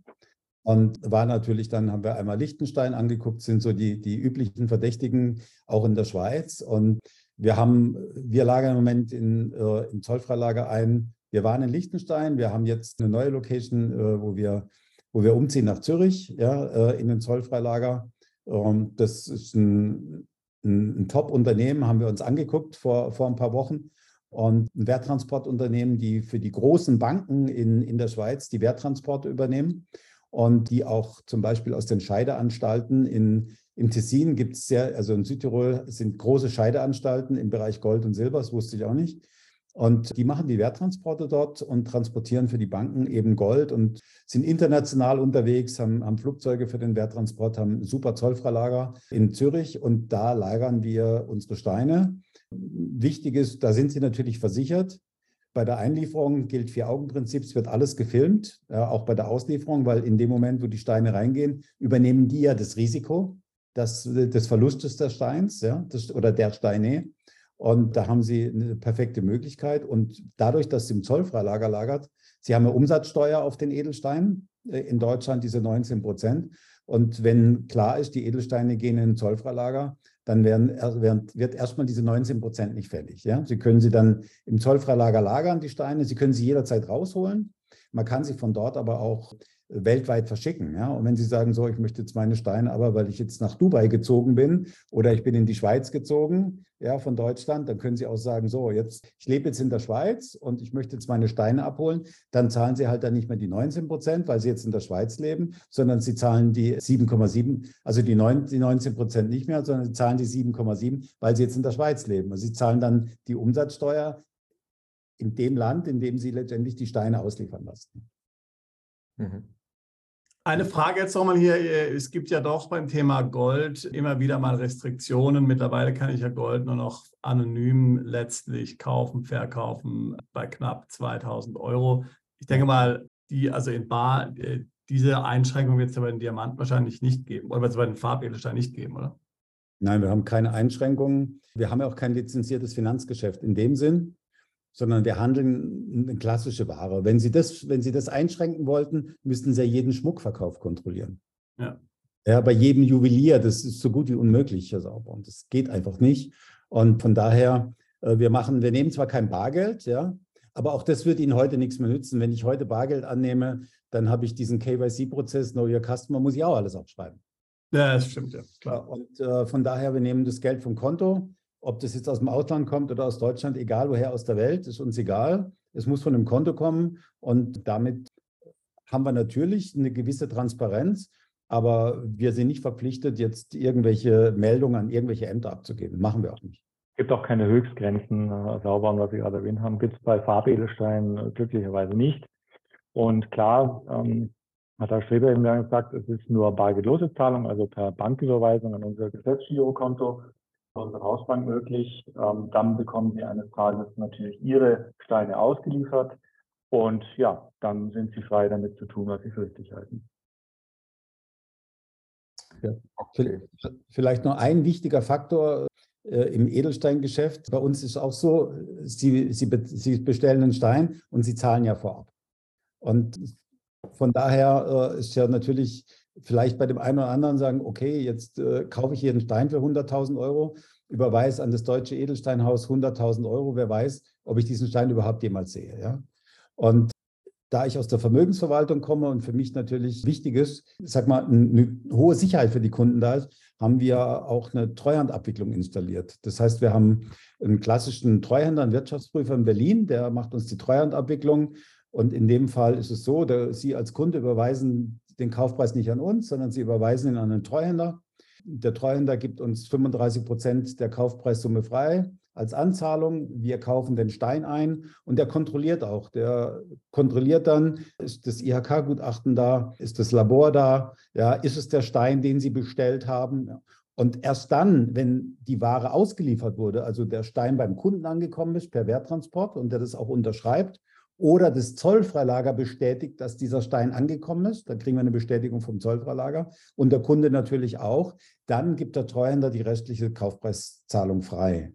Und war natürlich dann, haben wir einmal Liechtenstein angeguckt, sind so die, die üblichen Verdächtigen auch in der Schweiz. Und wir haben, wir lagern im Moment in, äh, im Zollfreilager ein. Wir waren in Liechtenstein, wir haben jetzt eine neue Location, äh, wo, wir, wo wir umziehen nach Zürich, ja, äh, in den Zollfreilager. Ähm, das ist ein, ein, ein Top-Unternehmen, haben wir uns angeguckt vor, vor ein paar Wochen. Und ein Werttransportunternehmen, die für die großen Banken in, in der Schweiz die Werttransporte übernehmen und die auch zum Beispiel aus den Scheideanstalten in, im Tessin gibt es sehr, also in Südtirol sind große Scheideanstalten im Bereich Gold und Silber, das wusste ich auch nicht. Und die machen die Werttransporte dort und transportieren für die Banken eben Gold und sind international unterwegs, haben, haben Flugzeuge für den Werttransport, haben super Zollfreilager in Zürich und da lagern wir unsere Steine. Wichtig ist, da sind sie natürlich versichert. Bei der Einlieferung gilt Vier-Augen-Prinzip, es wird alles gefilmt, auch bei der Auslieferung, weil in dem Moment, wo die Steine reingehen, übernehmen die ja das Risiko des, des Verlustes des Steins ja, das, oder der Steine. Und da haben Sie eine perfekte Möglichkeit. Und dadurch, dass Sie im Zollfreilager lagert, Sie haben eine Umsatzsteuer auf den Edelstein, äh, in Deutschland diese 19 Prozent. Und wenn klar ist, die Edelsteine gehen in ein Zollfreilager, dann werden, werden, wird erstmal diese 19 Prozent nicht fällig. Ja? Sie können sie dann im Zollfreilager lagern, die Steine. Sie können sie jederzeit rausholen. Man kann sie von dort aber auch weltweit verschicken. Ja? Und wenn Sie sagen, so, ich möchte jetzt meine Steine, aber weil ich jetzt nach Dubai gezogen bin oder ich bin in die Schweiz gezogen, ja, von Deutschland, dann können Sie auch sagen, so, jetzt, ich lebe jetzt in der Schweiz und ich möchte jetzt meine Steine abholen, dann zahlen Sie halt dann nicht mehr die 19 Prozent, weil Sie jetzt in der Schweiz leben, sondern Sie zahlen die 7,7, also die, 9, die 19 Prozent nicht mehr, sondern Sie zahlen die 7,7, weil Sie jetzt in der Schweiz leben. Also Sie zahlen dann die Umsatzsteuer in dem Land, in dem Sie letztendlich die Steine ausliefern lassen. Mhm. Eine Frage jetzt nochmal hier. Es gibt ja doch beim Thema Gold immer wieder mal Restriktionen. Mittlerweile kann ich ja Gold nur noch anonym letztlich kaufen, verkaufen bei knapp 2000 Euro. Ich denke mal, die, also in Bar, äh, diese Einschränkung wird es ja bei den Diamanten wahrscheinlich nicht geben oder bei den Farbedelsteinen nicht geben, oder? Nein, wir haben keine Einschränkungen. Wir haben ja auch kein lizenziertes Finanzgeschäft in dem Sinn sondern wir handeln eine klassische Ware. Wenn Sie das, wenn Sie das einschränken wollten, müssten Sie ja jeden Schmuckverkauf kontrollieren. Ja. Ja, bei jedem Juwelier, das ist so gut wie unmöglich sauber. Und das geht einfach nicht. Und von daher, äh, wir machen, wir nehmen zwar kein Bargeld, ja, aber auch das wird Ihnen heute nichts mehr nützen. Wenn ich heute Bargeld annehme, dann habe ich diesen KYC-Prozess, Know Your Customer, muss ich auch alles abschreiben. Ja, das stimmt, ja. Klar. Und äh, von daher, wir nehmen das Geld vom Konto, ob das jetzt aus dem Ausland kommt oder aus Deutschland, egal woher aus der Welt, ist uns egal. Es muss von einem Konto kommen und damit haben wir natürlich eine gewisse Transparenz. aber wir sind nicht verpflichtet, jetzt irgendwelche Meldungen an irgendwelche Ämter abzugeben. Machen wir auch nicht. Es gibt auch keine Höchstgrenzen, äh, sauber, was Sie gerade erwähnt haben, gibt es bei Farbedelsteinen äh, glücklicherweise nicht. Und klar, ähm, hat Herr Streber eben gesagt, es ist nur bargeldlose Zahlung, also per Banküberweisung an unser Geschäftsgirokonto, unsere Hausbank möglich. Ähm, dann bekommen Sie eines Tages natürlich Ihre Steine ausgeliefert und ja, dann sind Sie frei damit zu tun, was Sie für richtig halten. Ja. Okay. Vielleicht noch ein wichtiger Faktor äh, im Edelsteingeschäft. Bei uns ist auch so, Sie, Sie, Sie bestellen einen Stein und Sie zahlen ja vorab. Und von daher äh, ist ja natürlich vielleicht bei dem einen oder anderen sagen, okay, jetzt äh, kaufe ich hier einen Stein für 100.000 Euro, überweise an das deutsche Edelsteinhaus 100.000 Euro, wer weiß, ob ich diesen Stein überhaupt jemals sehe. Ja? Und da ich aus der Vermögensverwaltung komme und für mich natürlich wichtig ist, sag mal, eine hohe Sicherheit für die Kunden da ist, haben wir auch eine Treuhandabwicklung installiert. Das heißt, wir haben einen klassischen Treuhänder, einen Wirtschaftsprüfer in Berlin, der macht uns die Treuhandabwicklung. Und in dem Fall ist es so, dass Sie als Kunde überweisen den Kaufpreis nicht an uns, sondern Sie überweisen ihn an einen Treuhänder. Der Treuhänder gibt uns 35 Prozent der Kaufpreissumme frei als Anzahlung. Wir kaufen den Stein ein und der kontrolliert auch. Der kontrolliert dann, ist das IHK-Gutachten da, ist das Labor da, ja, ist es der Stein, den Sie bestellt haben. Und erst dann, wenn die Ware ausgeliefert wurde, also der Stein beim Kunden angekommen ist per Werttransport und der das auch unterschreibt, oder das Zollfreilager bestätigt, dass dieser Stein angekommen ist. Dann kriegen wir eine Bestätigung vom Zollfreilager und der Kunde natürlich auch. Dann gibt der Treuhänder die restliche Kaufpreiszahlung frei.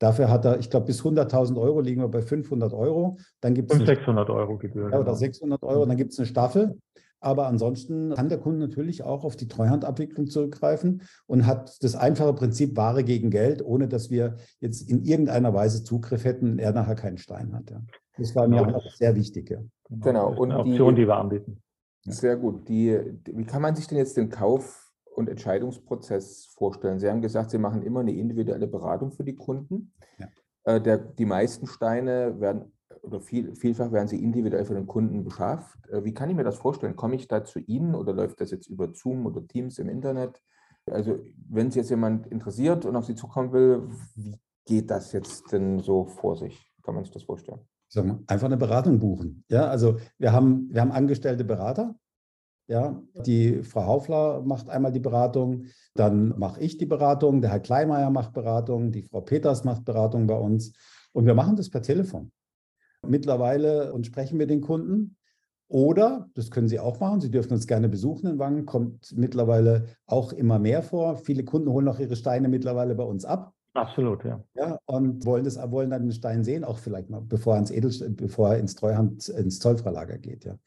Dafür hat er, ich glaube, bis 100.000 Euro liegen wir bei 500 Euro. Dann gibt es 600 Euro Gebühr. Ja, oder 600 genau. Euro. Dann gibt es eine Staffel. Aber ansonsten kann der Kunde natürlich auch auf die Treuhandabwicklung zurückgreifen und hat das einfache Prinzip Ware gegen Geld, ohne dass wir jetzt in irgendeiner Weise Zugriff hätten und er nachher keinen Stein hat. Ja. Das war mir auch sehr wichtig. Ja. Genau. genau. Und eine Option, die, die wir anbieten. Sehr gut. Die, wie kann man sich denn jetzt den Kauf und Entscheidungsprozess vorstellen? Sie haben gesagt, Sie machen immer eine individuelle Beratung für die Kunden. Ja. Äh, der, die meisten Steine werden oder viel, vielfach werden sie individuell für den Kunden beschafft. Äh, wie kann ich mir das vorstellen? Komme ich da zu Ihnen oder läuft das jetzt über Zoom oder Teams im Internet? Also wenn sich jetzt jemand interessiert und auf Sie zukommen will, wie geht das jetzt denn so vor sich? Kann man sich das vorstellen? Mal, einfach eine Beratung buchen. Ja, also wir haben, wir haben angestellte Berater, ja, die Frau Haufler macht einmal die Beratung, dann mache ich die Beratung, der Herr Kleinmeier macht Beratung, die Frau Peters macht Beratung bei uns und wir machen das per Telefon. Mittlerweile und sprechen mit den Kunden. Oder, das können Sie auch machen, Sie dürfen uns gerne besuchen in Wangen, kommt mittlerweile auch immer mehr vor. Viele Kunden holen auch ihre Steine mittlerweile bei uns ab. Absolut, ja. ja und wollen, das, wollen dann den Stein sehen, auch vielleicht mal, bevor er ins, er ins Treuhand, ins Zollfreilager geht. Ja.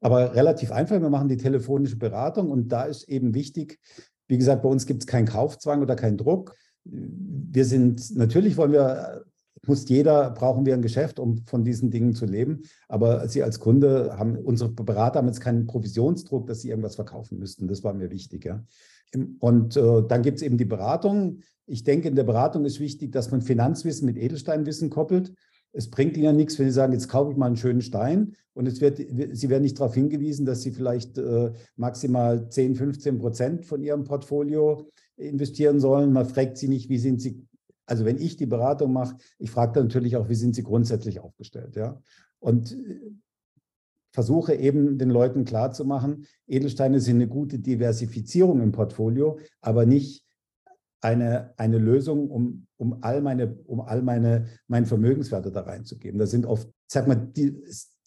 Aber relativ einfach, wir machen die telefonische Beratung und da ist eben wichtig, wie gesagt, bei uns gibt es keinen Kaufzwang oder keinen Druck. Wir sind, natürlich wollen wir, muss jeder, brauchen wir ein Geschäft, um von diesen Dingen zu leben. Aber Sie als Kunde haben, unsere Berater haben jetzt keinen Provisionsdruck, dass sie irgendwas verkaufen müssten. Das war mir wichtig. Ja. Und äh, dann gibt es eben die Beratung. Ich denke, in der Beratung ist wichtig, dass man Finanzwissen mit Edelsteinwissen koppelt. Es bringt Ihnen ja nichts, wenn Sie sagen, jetzt kaufe ich mal einen schönen Stein und es wird, Sie werden nicht darauf hingewiesen, dass Sie vielleicht äh, maximal 10, 15 Prozent von Ihrem Portfolio investieren sollen. Man fragt Sie nicht, wie sind Sie, also wenn ich die Beratung mache, ich frage dann natürlich auch, wie sind Sie grundsätzlich aufgestellt. Ja? Und äh, versuche eben den Leuten klarzumachen, Edelsteine sind eine gute Diversifizierung im Portfolio, aber nicht eine, eine Lösung, um, um all meine, um all meine, meine Vermögenswerte da reinzugeben. Da sind oft, sag mal,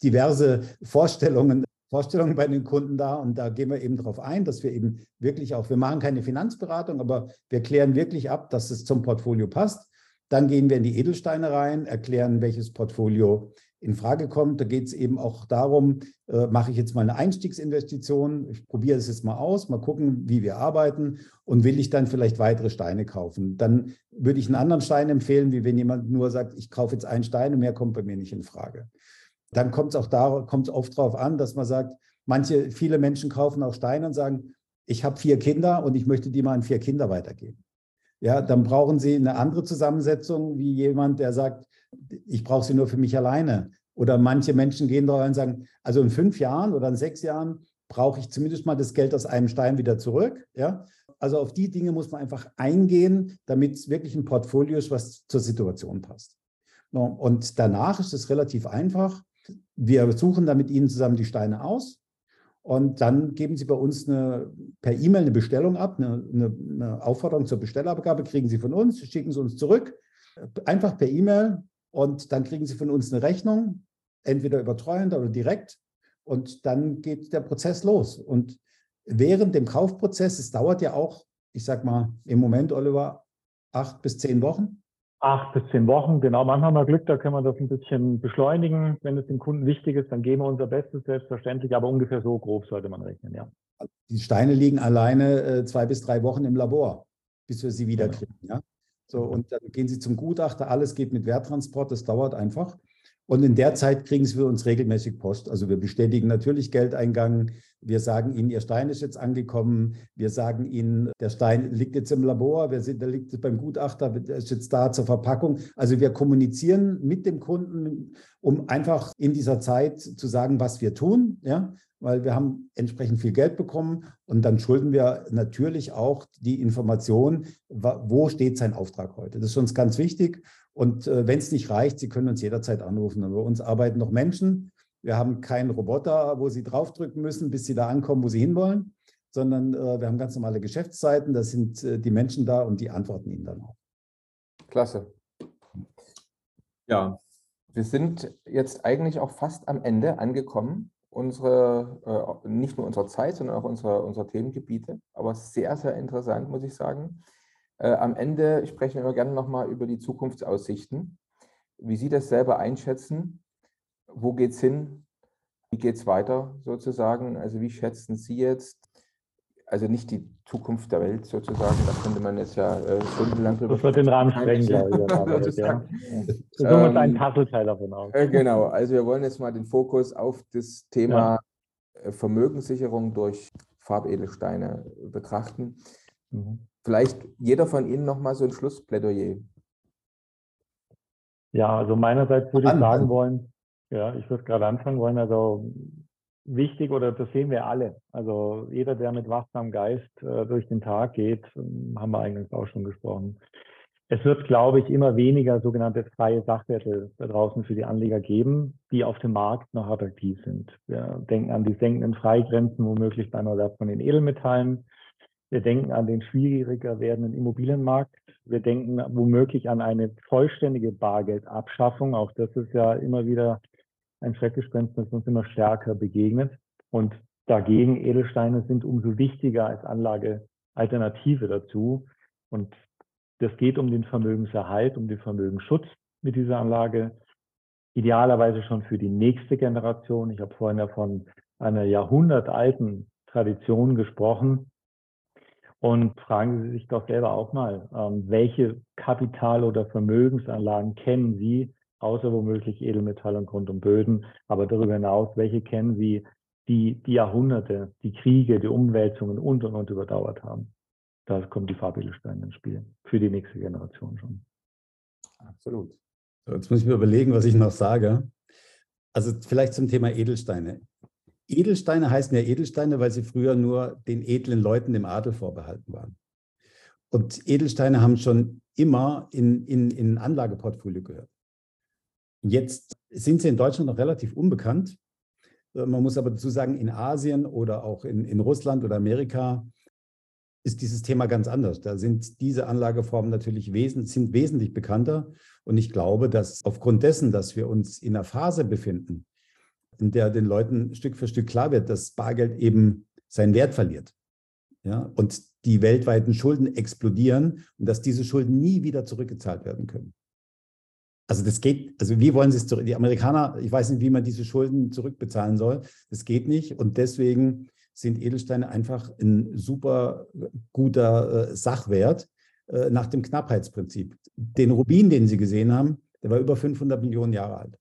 diverse Vorstellungen, Vorstellungen bei den Kunden da und da gehen wir eben darauf ein, dass wir eben wirklich auch, wir machen keine Finanzberatung, aber wir klären wirklich ab, dass es zum Portfolio passt. Dann gehen wir in die Edelsteine rein, erklären, welches Portfolio in Frage kommt. Da geht es eben auch darum, äh, mache ich jetzt mal eine Einstiegsinvestition, ich probiere es jetzt mal aus, mal gucken, wie wir arbeiten und will ich dann vielleicht weitere Steine kaufen. Dann würde ich einen anderen Stein empfehlen, wie wenn jemand nur sagt, ich kaufe jetzt einen Stein und mehr kommt bei mir nicht in Frage. Dann kommt es auch da, kommt es oft darauf an, dass man sagt, manche, viele Menschen kaufen auch Steine und sagen, ich habe vier Kinder und ich möchte die mal an vier Kinder weitergeben. Ja, dann brauchen sie eine andere Zusammensetzung wie jemand, der sagt, ich brauche sie nur für mich alleine. Oder manche Menschen gehen da rein und sagen, also in fünf Jahren oder in sechs Jahren, brauche ich zumindest mal das Geld aus einem Stein wieder zurück. Ja? Also auf die Dinge muss man einfach eingehen, damit es wirklich ein Portfolio ist, was zur Situation passt. Und danach ist es relativ einfach. Wir suchen da mit Ihnen zusammen die Steine aus und dann geben Sie bei uns eine, per E-Mail eine Bestellung ab, eine, eine, eine, Aufforderung zur Bestellabgabe kriegen Sie von uns, schicken Sie uns zurück, einfach per E-Mail und dann kriegen Sie von uns eine Rechnung, entweder über Treuhänder oder direkt und dann geht der Prozess los. Und während dem Kaufprozess, es dauert ja auch, ich sag mal, im Moment, Oliver, acht bis zehn Wochen, Acht bis zehn Wochen, genau. Manchmal haben wir Glück, da können wir das ein bisschen beschleunigen. Wenn es dem Kunden wichtig ist, dann geben wir unser Bestes, selbstverständlich, aber ungefähr so grob sollte man rechnen, ja. Die Steine liegen alleine äh, zwei bis drei Wochen im Labor, bis wir sie wiederkriegen, genau. ja. So, und dann gehen sie zum Gutachter, alles geht mit Werttransport, das dauert einfach. Und in der Zeit kriegen für uns regelmäßig Post. Also wir bestätigen natürlich Geldeingang. Wir sagen Ihnen, Ihr Stein ist jetzt angekommen. Wir sagen Ihnen, der Stein liegt jetzt im Labor. Wir der liegt beim Gutachter, der ist jetzt da zur Verpackung. Also wir kommunizieren mit dem Kunden, um einfach in dieser Zeit zu sagen, was wir tun. Ja, weil wir haben entsprechend viel Geld bekommen und dann schulden wir natürlich auch die Information, wo steht sein Auftrag heute. Das ist uns ganz wichtig. Und äh, wenn es nicht reicht, Sie können uns jederzeit anrufen. Und bei uns arbeiten noch Menschen. Wir haben keinen Roboter, wo Sie draufdrücken müssen, bis Sie da ankommen, wo Sie hinwollen, sondern äh, wir haben ganz normale Geschäftszeiten. Da sind äh, die Menschen da und die antworten Ihnen dann auch. Klasse. Ja, wir sind jetzt eigentlich auch fast am Ende angekommen. Unsere, äh, nicht nur unserer Zeit, sondern auch unserer, unserer Themengebiete. Aber sehr, sehr interessant, muss ich sagen. Äh, am Ende sprechen wir gerne nochmal über die Zukunftsaussichten, wie Sie das selber einschätzen. Wo geht es hin? Wie geht es weiter sozusagen? Also wie schätzen Sie jetzt, also nicht die Zukunft der Welt sozusagen, da könnte man jetzt ja äh, stundenlang drüber Das wird den Rahmen sprengen, glaube ich. Jetzt, ja. Suchen uns einen Puzzleteil davon aus. Äh, genau, also wir wollen jetzt mal den Fokus auf das Thema ja. Äh, Vermögenssicherung durch Farbedelsteine betrachten. Mhm. Vielleicht jeder von Ihnen noch mal so ein Schlussplädoyer. Ja, also meinerseits würde ich sagen wollen, ja, ich würde gerade anfangen wollen, also wichtig oder das sehen wir alle. Also jeder, der mit wachsamem Geist äh, durch den Tag geht, ähm, haben wir eigentlich auch schon gesprochen. Es wird, glaube ich, immer weniger sogenannte freie Sachwerte da draußen für die Anleger geben, die auf dem Markt noch attraktiv sind. Wir denken an die senkenden Freigrenzen womöglich beim Erwerb von den Edelmetallen. Wir denken an den schwieriger werdenden Immobilienmarkt. Wir denken womöglich an eine vollständige Bargeldabschaffung. Auch das ist ja immer wieder ein Schreckgespenst, das uns immer stärker begegnet. Und dagegen Edelsteine sind umso wichtiger als Anlagealternative dazu. Und das geht um den Vermögenserhalt, um den Vermögensschutz mit dieser Anlage. Idealerweise schon für die nächste Generation. Ich habe vorhin ja von einer jahrhundertalten Tradition gesprochen. Und fragen Sie sich doch selber auch mal, ähm, welche Kapital- oder Vermögensanlagen kennen Sie, außer womöglich Edelmetalle und Grund und Böden, aber darüber hinaus, welche kennen Sie, die die Jahrhunderte, die Kriege, die Umwälzungen und und und überdauert haben. Da kommt die Farbedelsteine ins Spiel, für die nächste Generation schon. Absolut. So, jetzt muss ich mir überlegen, was ich noch sage. Also vielleicht zum Thema Edelsteine. Edelsteine heißen ja Edelsteine, weil sie früher nur den edlen Leuten im Adel vorbehalten waren. Und Edelsteine haben schon immer in, in, in ein Anlageportfolio gehört. Jetzt sind sie in Deutschland noch relativ unbekannt. Äh, man muss aber dazu sagen, in Asien oder auch in, in Russland oder Amerika ist dieses Thema ganz anders. Da sind diese Anlageformen natürlich wesen, sind wesentlich bekannter. Und ich glaube, dass aufgrund dessen, dass wir uns in einer Phase befinden, in der den Leuten Stück für Stück klar wird, dass Bargeld eben seinen Wert verliert. Ja, und die weltweiten Schulden explodieren und dass diese Schulden nie wieder zurückgezahlt werden können. Also das geht, also wie wollen sie es zurück? Die Amerikaner, ich weiß nicht, wie man diese Schulden zurückbezahlen soll. Das geht nicht. Und deswegen sind Edelsteine einfach ein super guter äh, Sachwert äh, nach dem Knappheitsprinzip. Den Rubin, den Sie gesehen haben, der war über 500 Millionen Jahre alt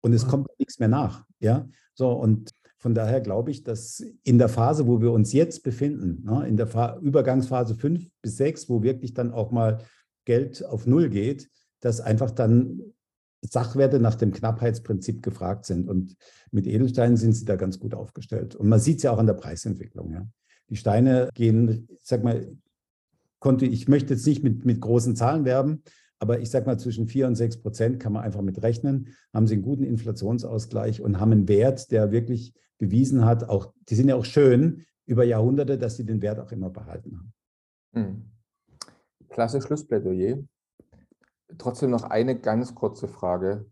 und es kommt nichts mehr nach. Ja, so und von daher glaube ich, dass in der Phase, wo wir uns jetzt befinden, ne, in der Fa Übergangsphase 5 bis 6, wo wirklich dann auch mal Geld auf Null geht, dass einfach dann Sachwerte nach dem Knappheitsprinzip gefragt sind. Und mit Edelsteinen sind sie da ganz gut aufgestellt. Und man sieht es ja auch an der Preisentwicklung. Ja. Die Steine gehen, ich sag mal, konnte, ich möchte jetzt nicht mit, mit großen Zahlen werben, aber ich sag mal, zwischen 4 und 6 Prozent kann man einfach mit rechnen, haben sie einen guten Inflationsausgleich und haben einen Wert, der wirklich bewiesen hat, auch, die sind ja auch schön über Jahrhunderte, dass sie den Wert auch immer behalten haben. Hm. Klasse Schlussplädoyer. Trotzdem noch eine ganz kurze Frage,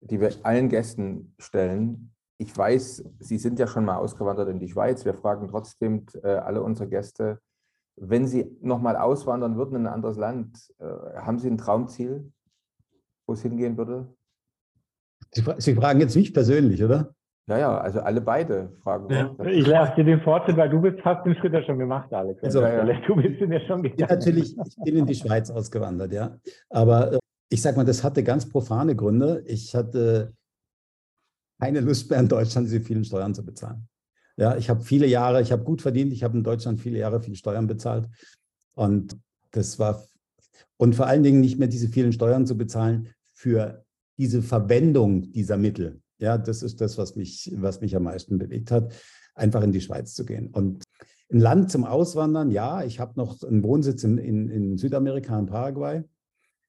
die wir allen Gästen stellen. Ich weiß, Sie sind ja schon mal ausgewandert in die Schweiz. Wir fragen trotzdem äh, alle unsere Gäste, wenn Sie nochmal auswandern würden in ein anderes Land, äh, haben Sie ein Traumziel, wo es hingehen würde? Sie, Sie fragen jetzt mich persönlich, oder? Ja, ja, also alle beide fragen. Ja. Ich lasse dir den Vortritt, weil du bist, hast den Schritt ja schon gemacht, Alex. Also, ja, ja. Du bist ihn ja schon gegangen. Ja, natürlich, ich bin in die Schweiz ausgewandert, ja. Aber äh, ich sage mal, das hatte ganz profane Gründe. Ich hatte keine Lust mehr in Deutschland, diese vielen Steuern zu bezahlen. Ja, ich habe viele Jahre, ich habe gut verdient, ich habe in Deutschland viele Jahre viel Steuern bezahlt. Und das war, und vor allen Dingen nicht mehr diese vielen Steuern zu bezahlen für diese Verwendung dieser Mittel. Ja, das ist das, was mich, was mich am meisten bewegt hat, einfach in die Schweiz zu gehen. Und ein Land zum Auswandern, ja, ich habe noch einen Wohnsitz in, in, in Südamerika, in Paraguay.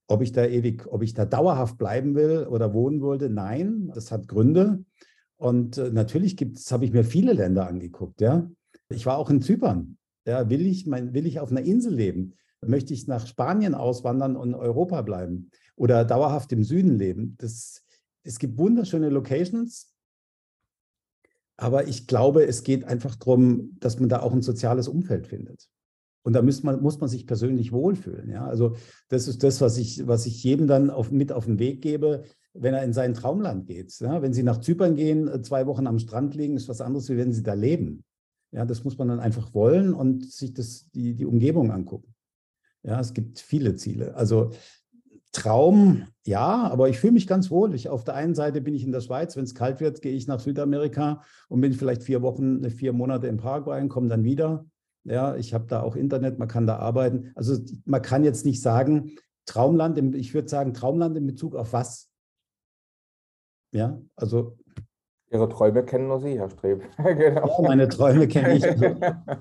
Ob ich da ewig, ob ich da dauerhaft bleiben will oder wohnen wollte, nein, das hat Gründe. Und äh, natürlich gibt's, habe ich mir viele Länder angeguckt, ja. Ich war auch in Zypern. Ja, will ich, mein, will ich auf einer Insel leben? Möchte ich nach Spanien auswandern und Europa bleiben? Oder dauerhaft im Süden leben? Das, es gibt wunderschöne Locations, aber ich glaube, es geht einfach darum, dass man da auch ein soziales Umfeld findet. Und da muss man, muss man sich persönlich wohlfühlen. Ja? Also das ist das, was ich, was ich jedem dann auf, mit auf den Weg gebe, wenn er in sein Traumland geht. Ja? Wenn Sie nach Zypern gehen, äh, zwei Wochen am Strand liegen, ist was anderes, wie wenn Sie da leben. Ja, das muss man dann einfach wollen und sich das, die, die Umgebung angucken. Ja, es gibt viele Ziele. Also Traum, ja, aber ich fühle mich ganz wohl. Ich, auf der einen Seite bin ich in der Schweiz, wenn es kalt wird, gehe ich nach Südamerika und bin vielleicht vier Wochen, vier Monate in Paraguay und komme dann wieder. Ja, ich habe da auch Internet, man kann da arbeiten. Also man kann jetzt nicht sagen, Traumland, ich würde sagen, Traumland in Bezug auf was? Ja, also. Ihre Träume kennen nur Sie, Herr Streb. genau. Ja, meine Träume kenne ich. Also,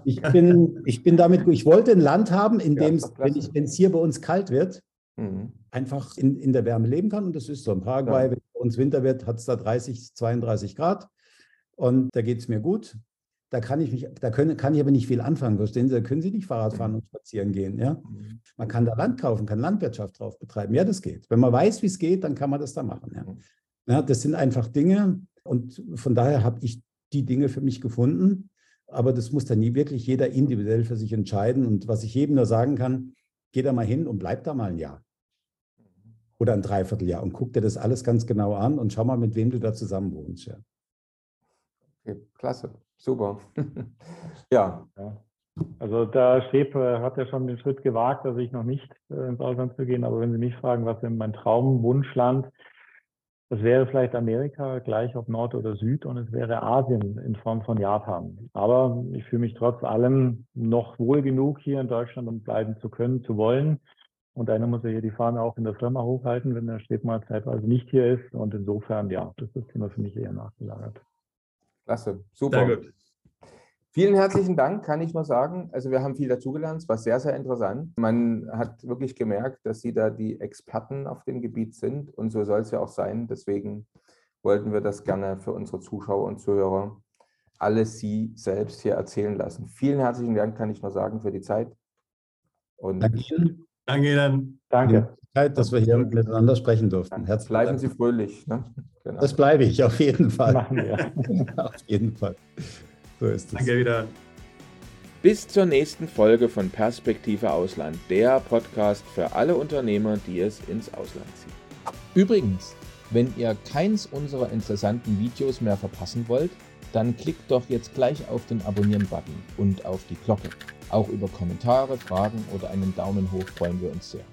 ich, bin, ich bin damit, ich wollte ein Land haben, in dem es, wenn es hier bei uns kalt wird, mhm. einfach in, in der Wärme leben kann. Und das ist so. In Paraguay, ja. wenn bei uns Winter wird, hat es da 30, 32 Grad. Und da geht es mir gut. Da kann ich mich, da können, kann ich aber nicht viel anfangen, verstehen Sie? Da können Sie nicht Fahrrad fahren und spazieren gehen. Ja? Mhm. Man kann da Land kaufen, kann Landwirtschaft drauf betreiben. Ja, das geht. Wenn man weiß, wie es geht, dann kann man das da machen. Ja? Ja das sind einfach Dinge. Und von daher habe ich die Dinge für mich gefunden. Aber das muss dann nie wirklich jeder individuell für sich entscheiden. Und was ich jedem nur sagen kann, geh da mal hin und bleib da mal ein Jahr oder ein Dreivierteljahr und guck dir das alles ganz genau an und schau mal, mit wem du da zusammen wohnst. Ja. Okay, klasse, super. ja. ja. Also der Schweb hat ja schon den Schritt gewagt, also ich noch nicht äh, ins Ausland zu gehen. Aber wenn Sie mich fragen, was ist mein Traumwunschland, das wäre vielleicht Amerika, gleich ob Nord oder Süd, und es wäre Asien in Form von Japan. Aber ich fühle mich trotz allem noch wohl genug hier in Deutschland, um bleiben zu können, zu wollen. Und einer muss ja hier die Fahne auch in der Firma hochhalten, wenn der Städtmal zeitweise nicht hier ist. Und insofern, ja, das ist das Thema für mich eher nachgelagert. Klasse, super. Sehr gut. Vielen herzlichen Dank, kann ich nur sagen. Also wir haben viel dazugelernt, es war sehr, sehr interessant. Man hat wirklich gemerkt, dass Sie da die Experten auf dem Gebiet sind und so soll es ja auch sein. Deswegen wollten wir das gerne für unsere Zuschauer und Zuhörer alles Sie selbst hier erzählen lassen. Vielen herzlichen Dank, kann ich nur sagen, für die Zeit. Und Danke. Danke Ihnen. Danke. Zeit, dass wir hier miteinander sprechen durften. Herzlichen Bleiben Dank. Sie fröhlich. Ne? Genau. Das bleibe ich, auf jeden Fall. Machen wir. auf jeden Fall. So ist es. Danke wieder. Bis zur nächsten Folge von Perspektive Ausland, der Podcast für alle Unternehmer, die es ins Ausland ziehen. Übrigens, wenn ihr keins unserer interessanten Videos mehr verpassen wollt, dann klickt doch jetzt gleich auf den Abonnieren-Button und auf die Glocke. Auch über Kommentare, Fragen oder einen Daumen hoch freuen wir uns sehr.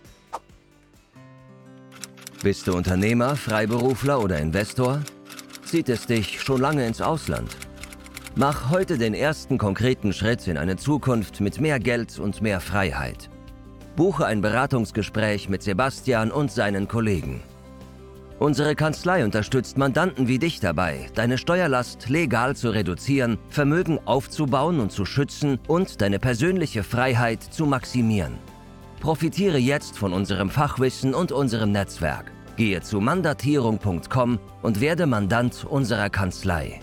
Bist du Unternehmer, Freiberufler oder Investor? Zieht es dich schon lange ins Ausland? Mach heute den ersten konkreten Schritt in eine Zukunft mit mehr Geld und mehr Freiheit. Buche ein Beratungsgespräch mit Sebastian und seinen Kollegen. Unsere Kanzlei unterstützt Mandanten wie dich dabei, deine Steuerlast legal zu reduzieren, Vermögen aufzubauen und zu schützen und deine persönliche Freiheit zu maximieren. Profitiere jetzt von unserem Fachwissen und unserem Netzwerk. Gehe zu mandatierung.com und werde Mandant unserer Kanzlei.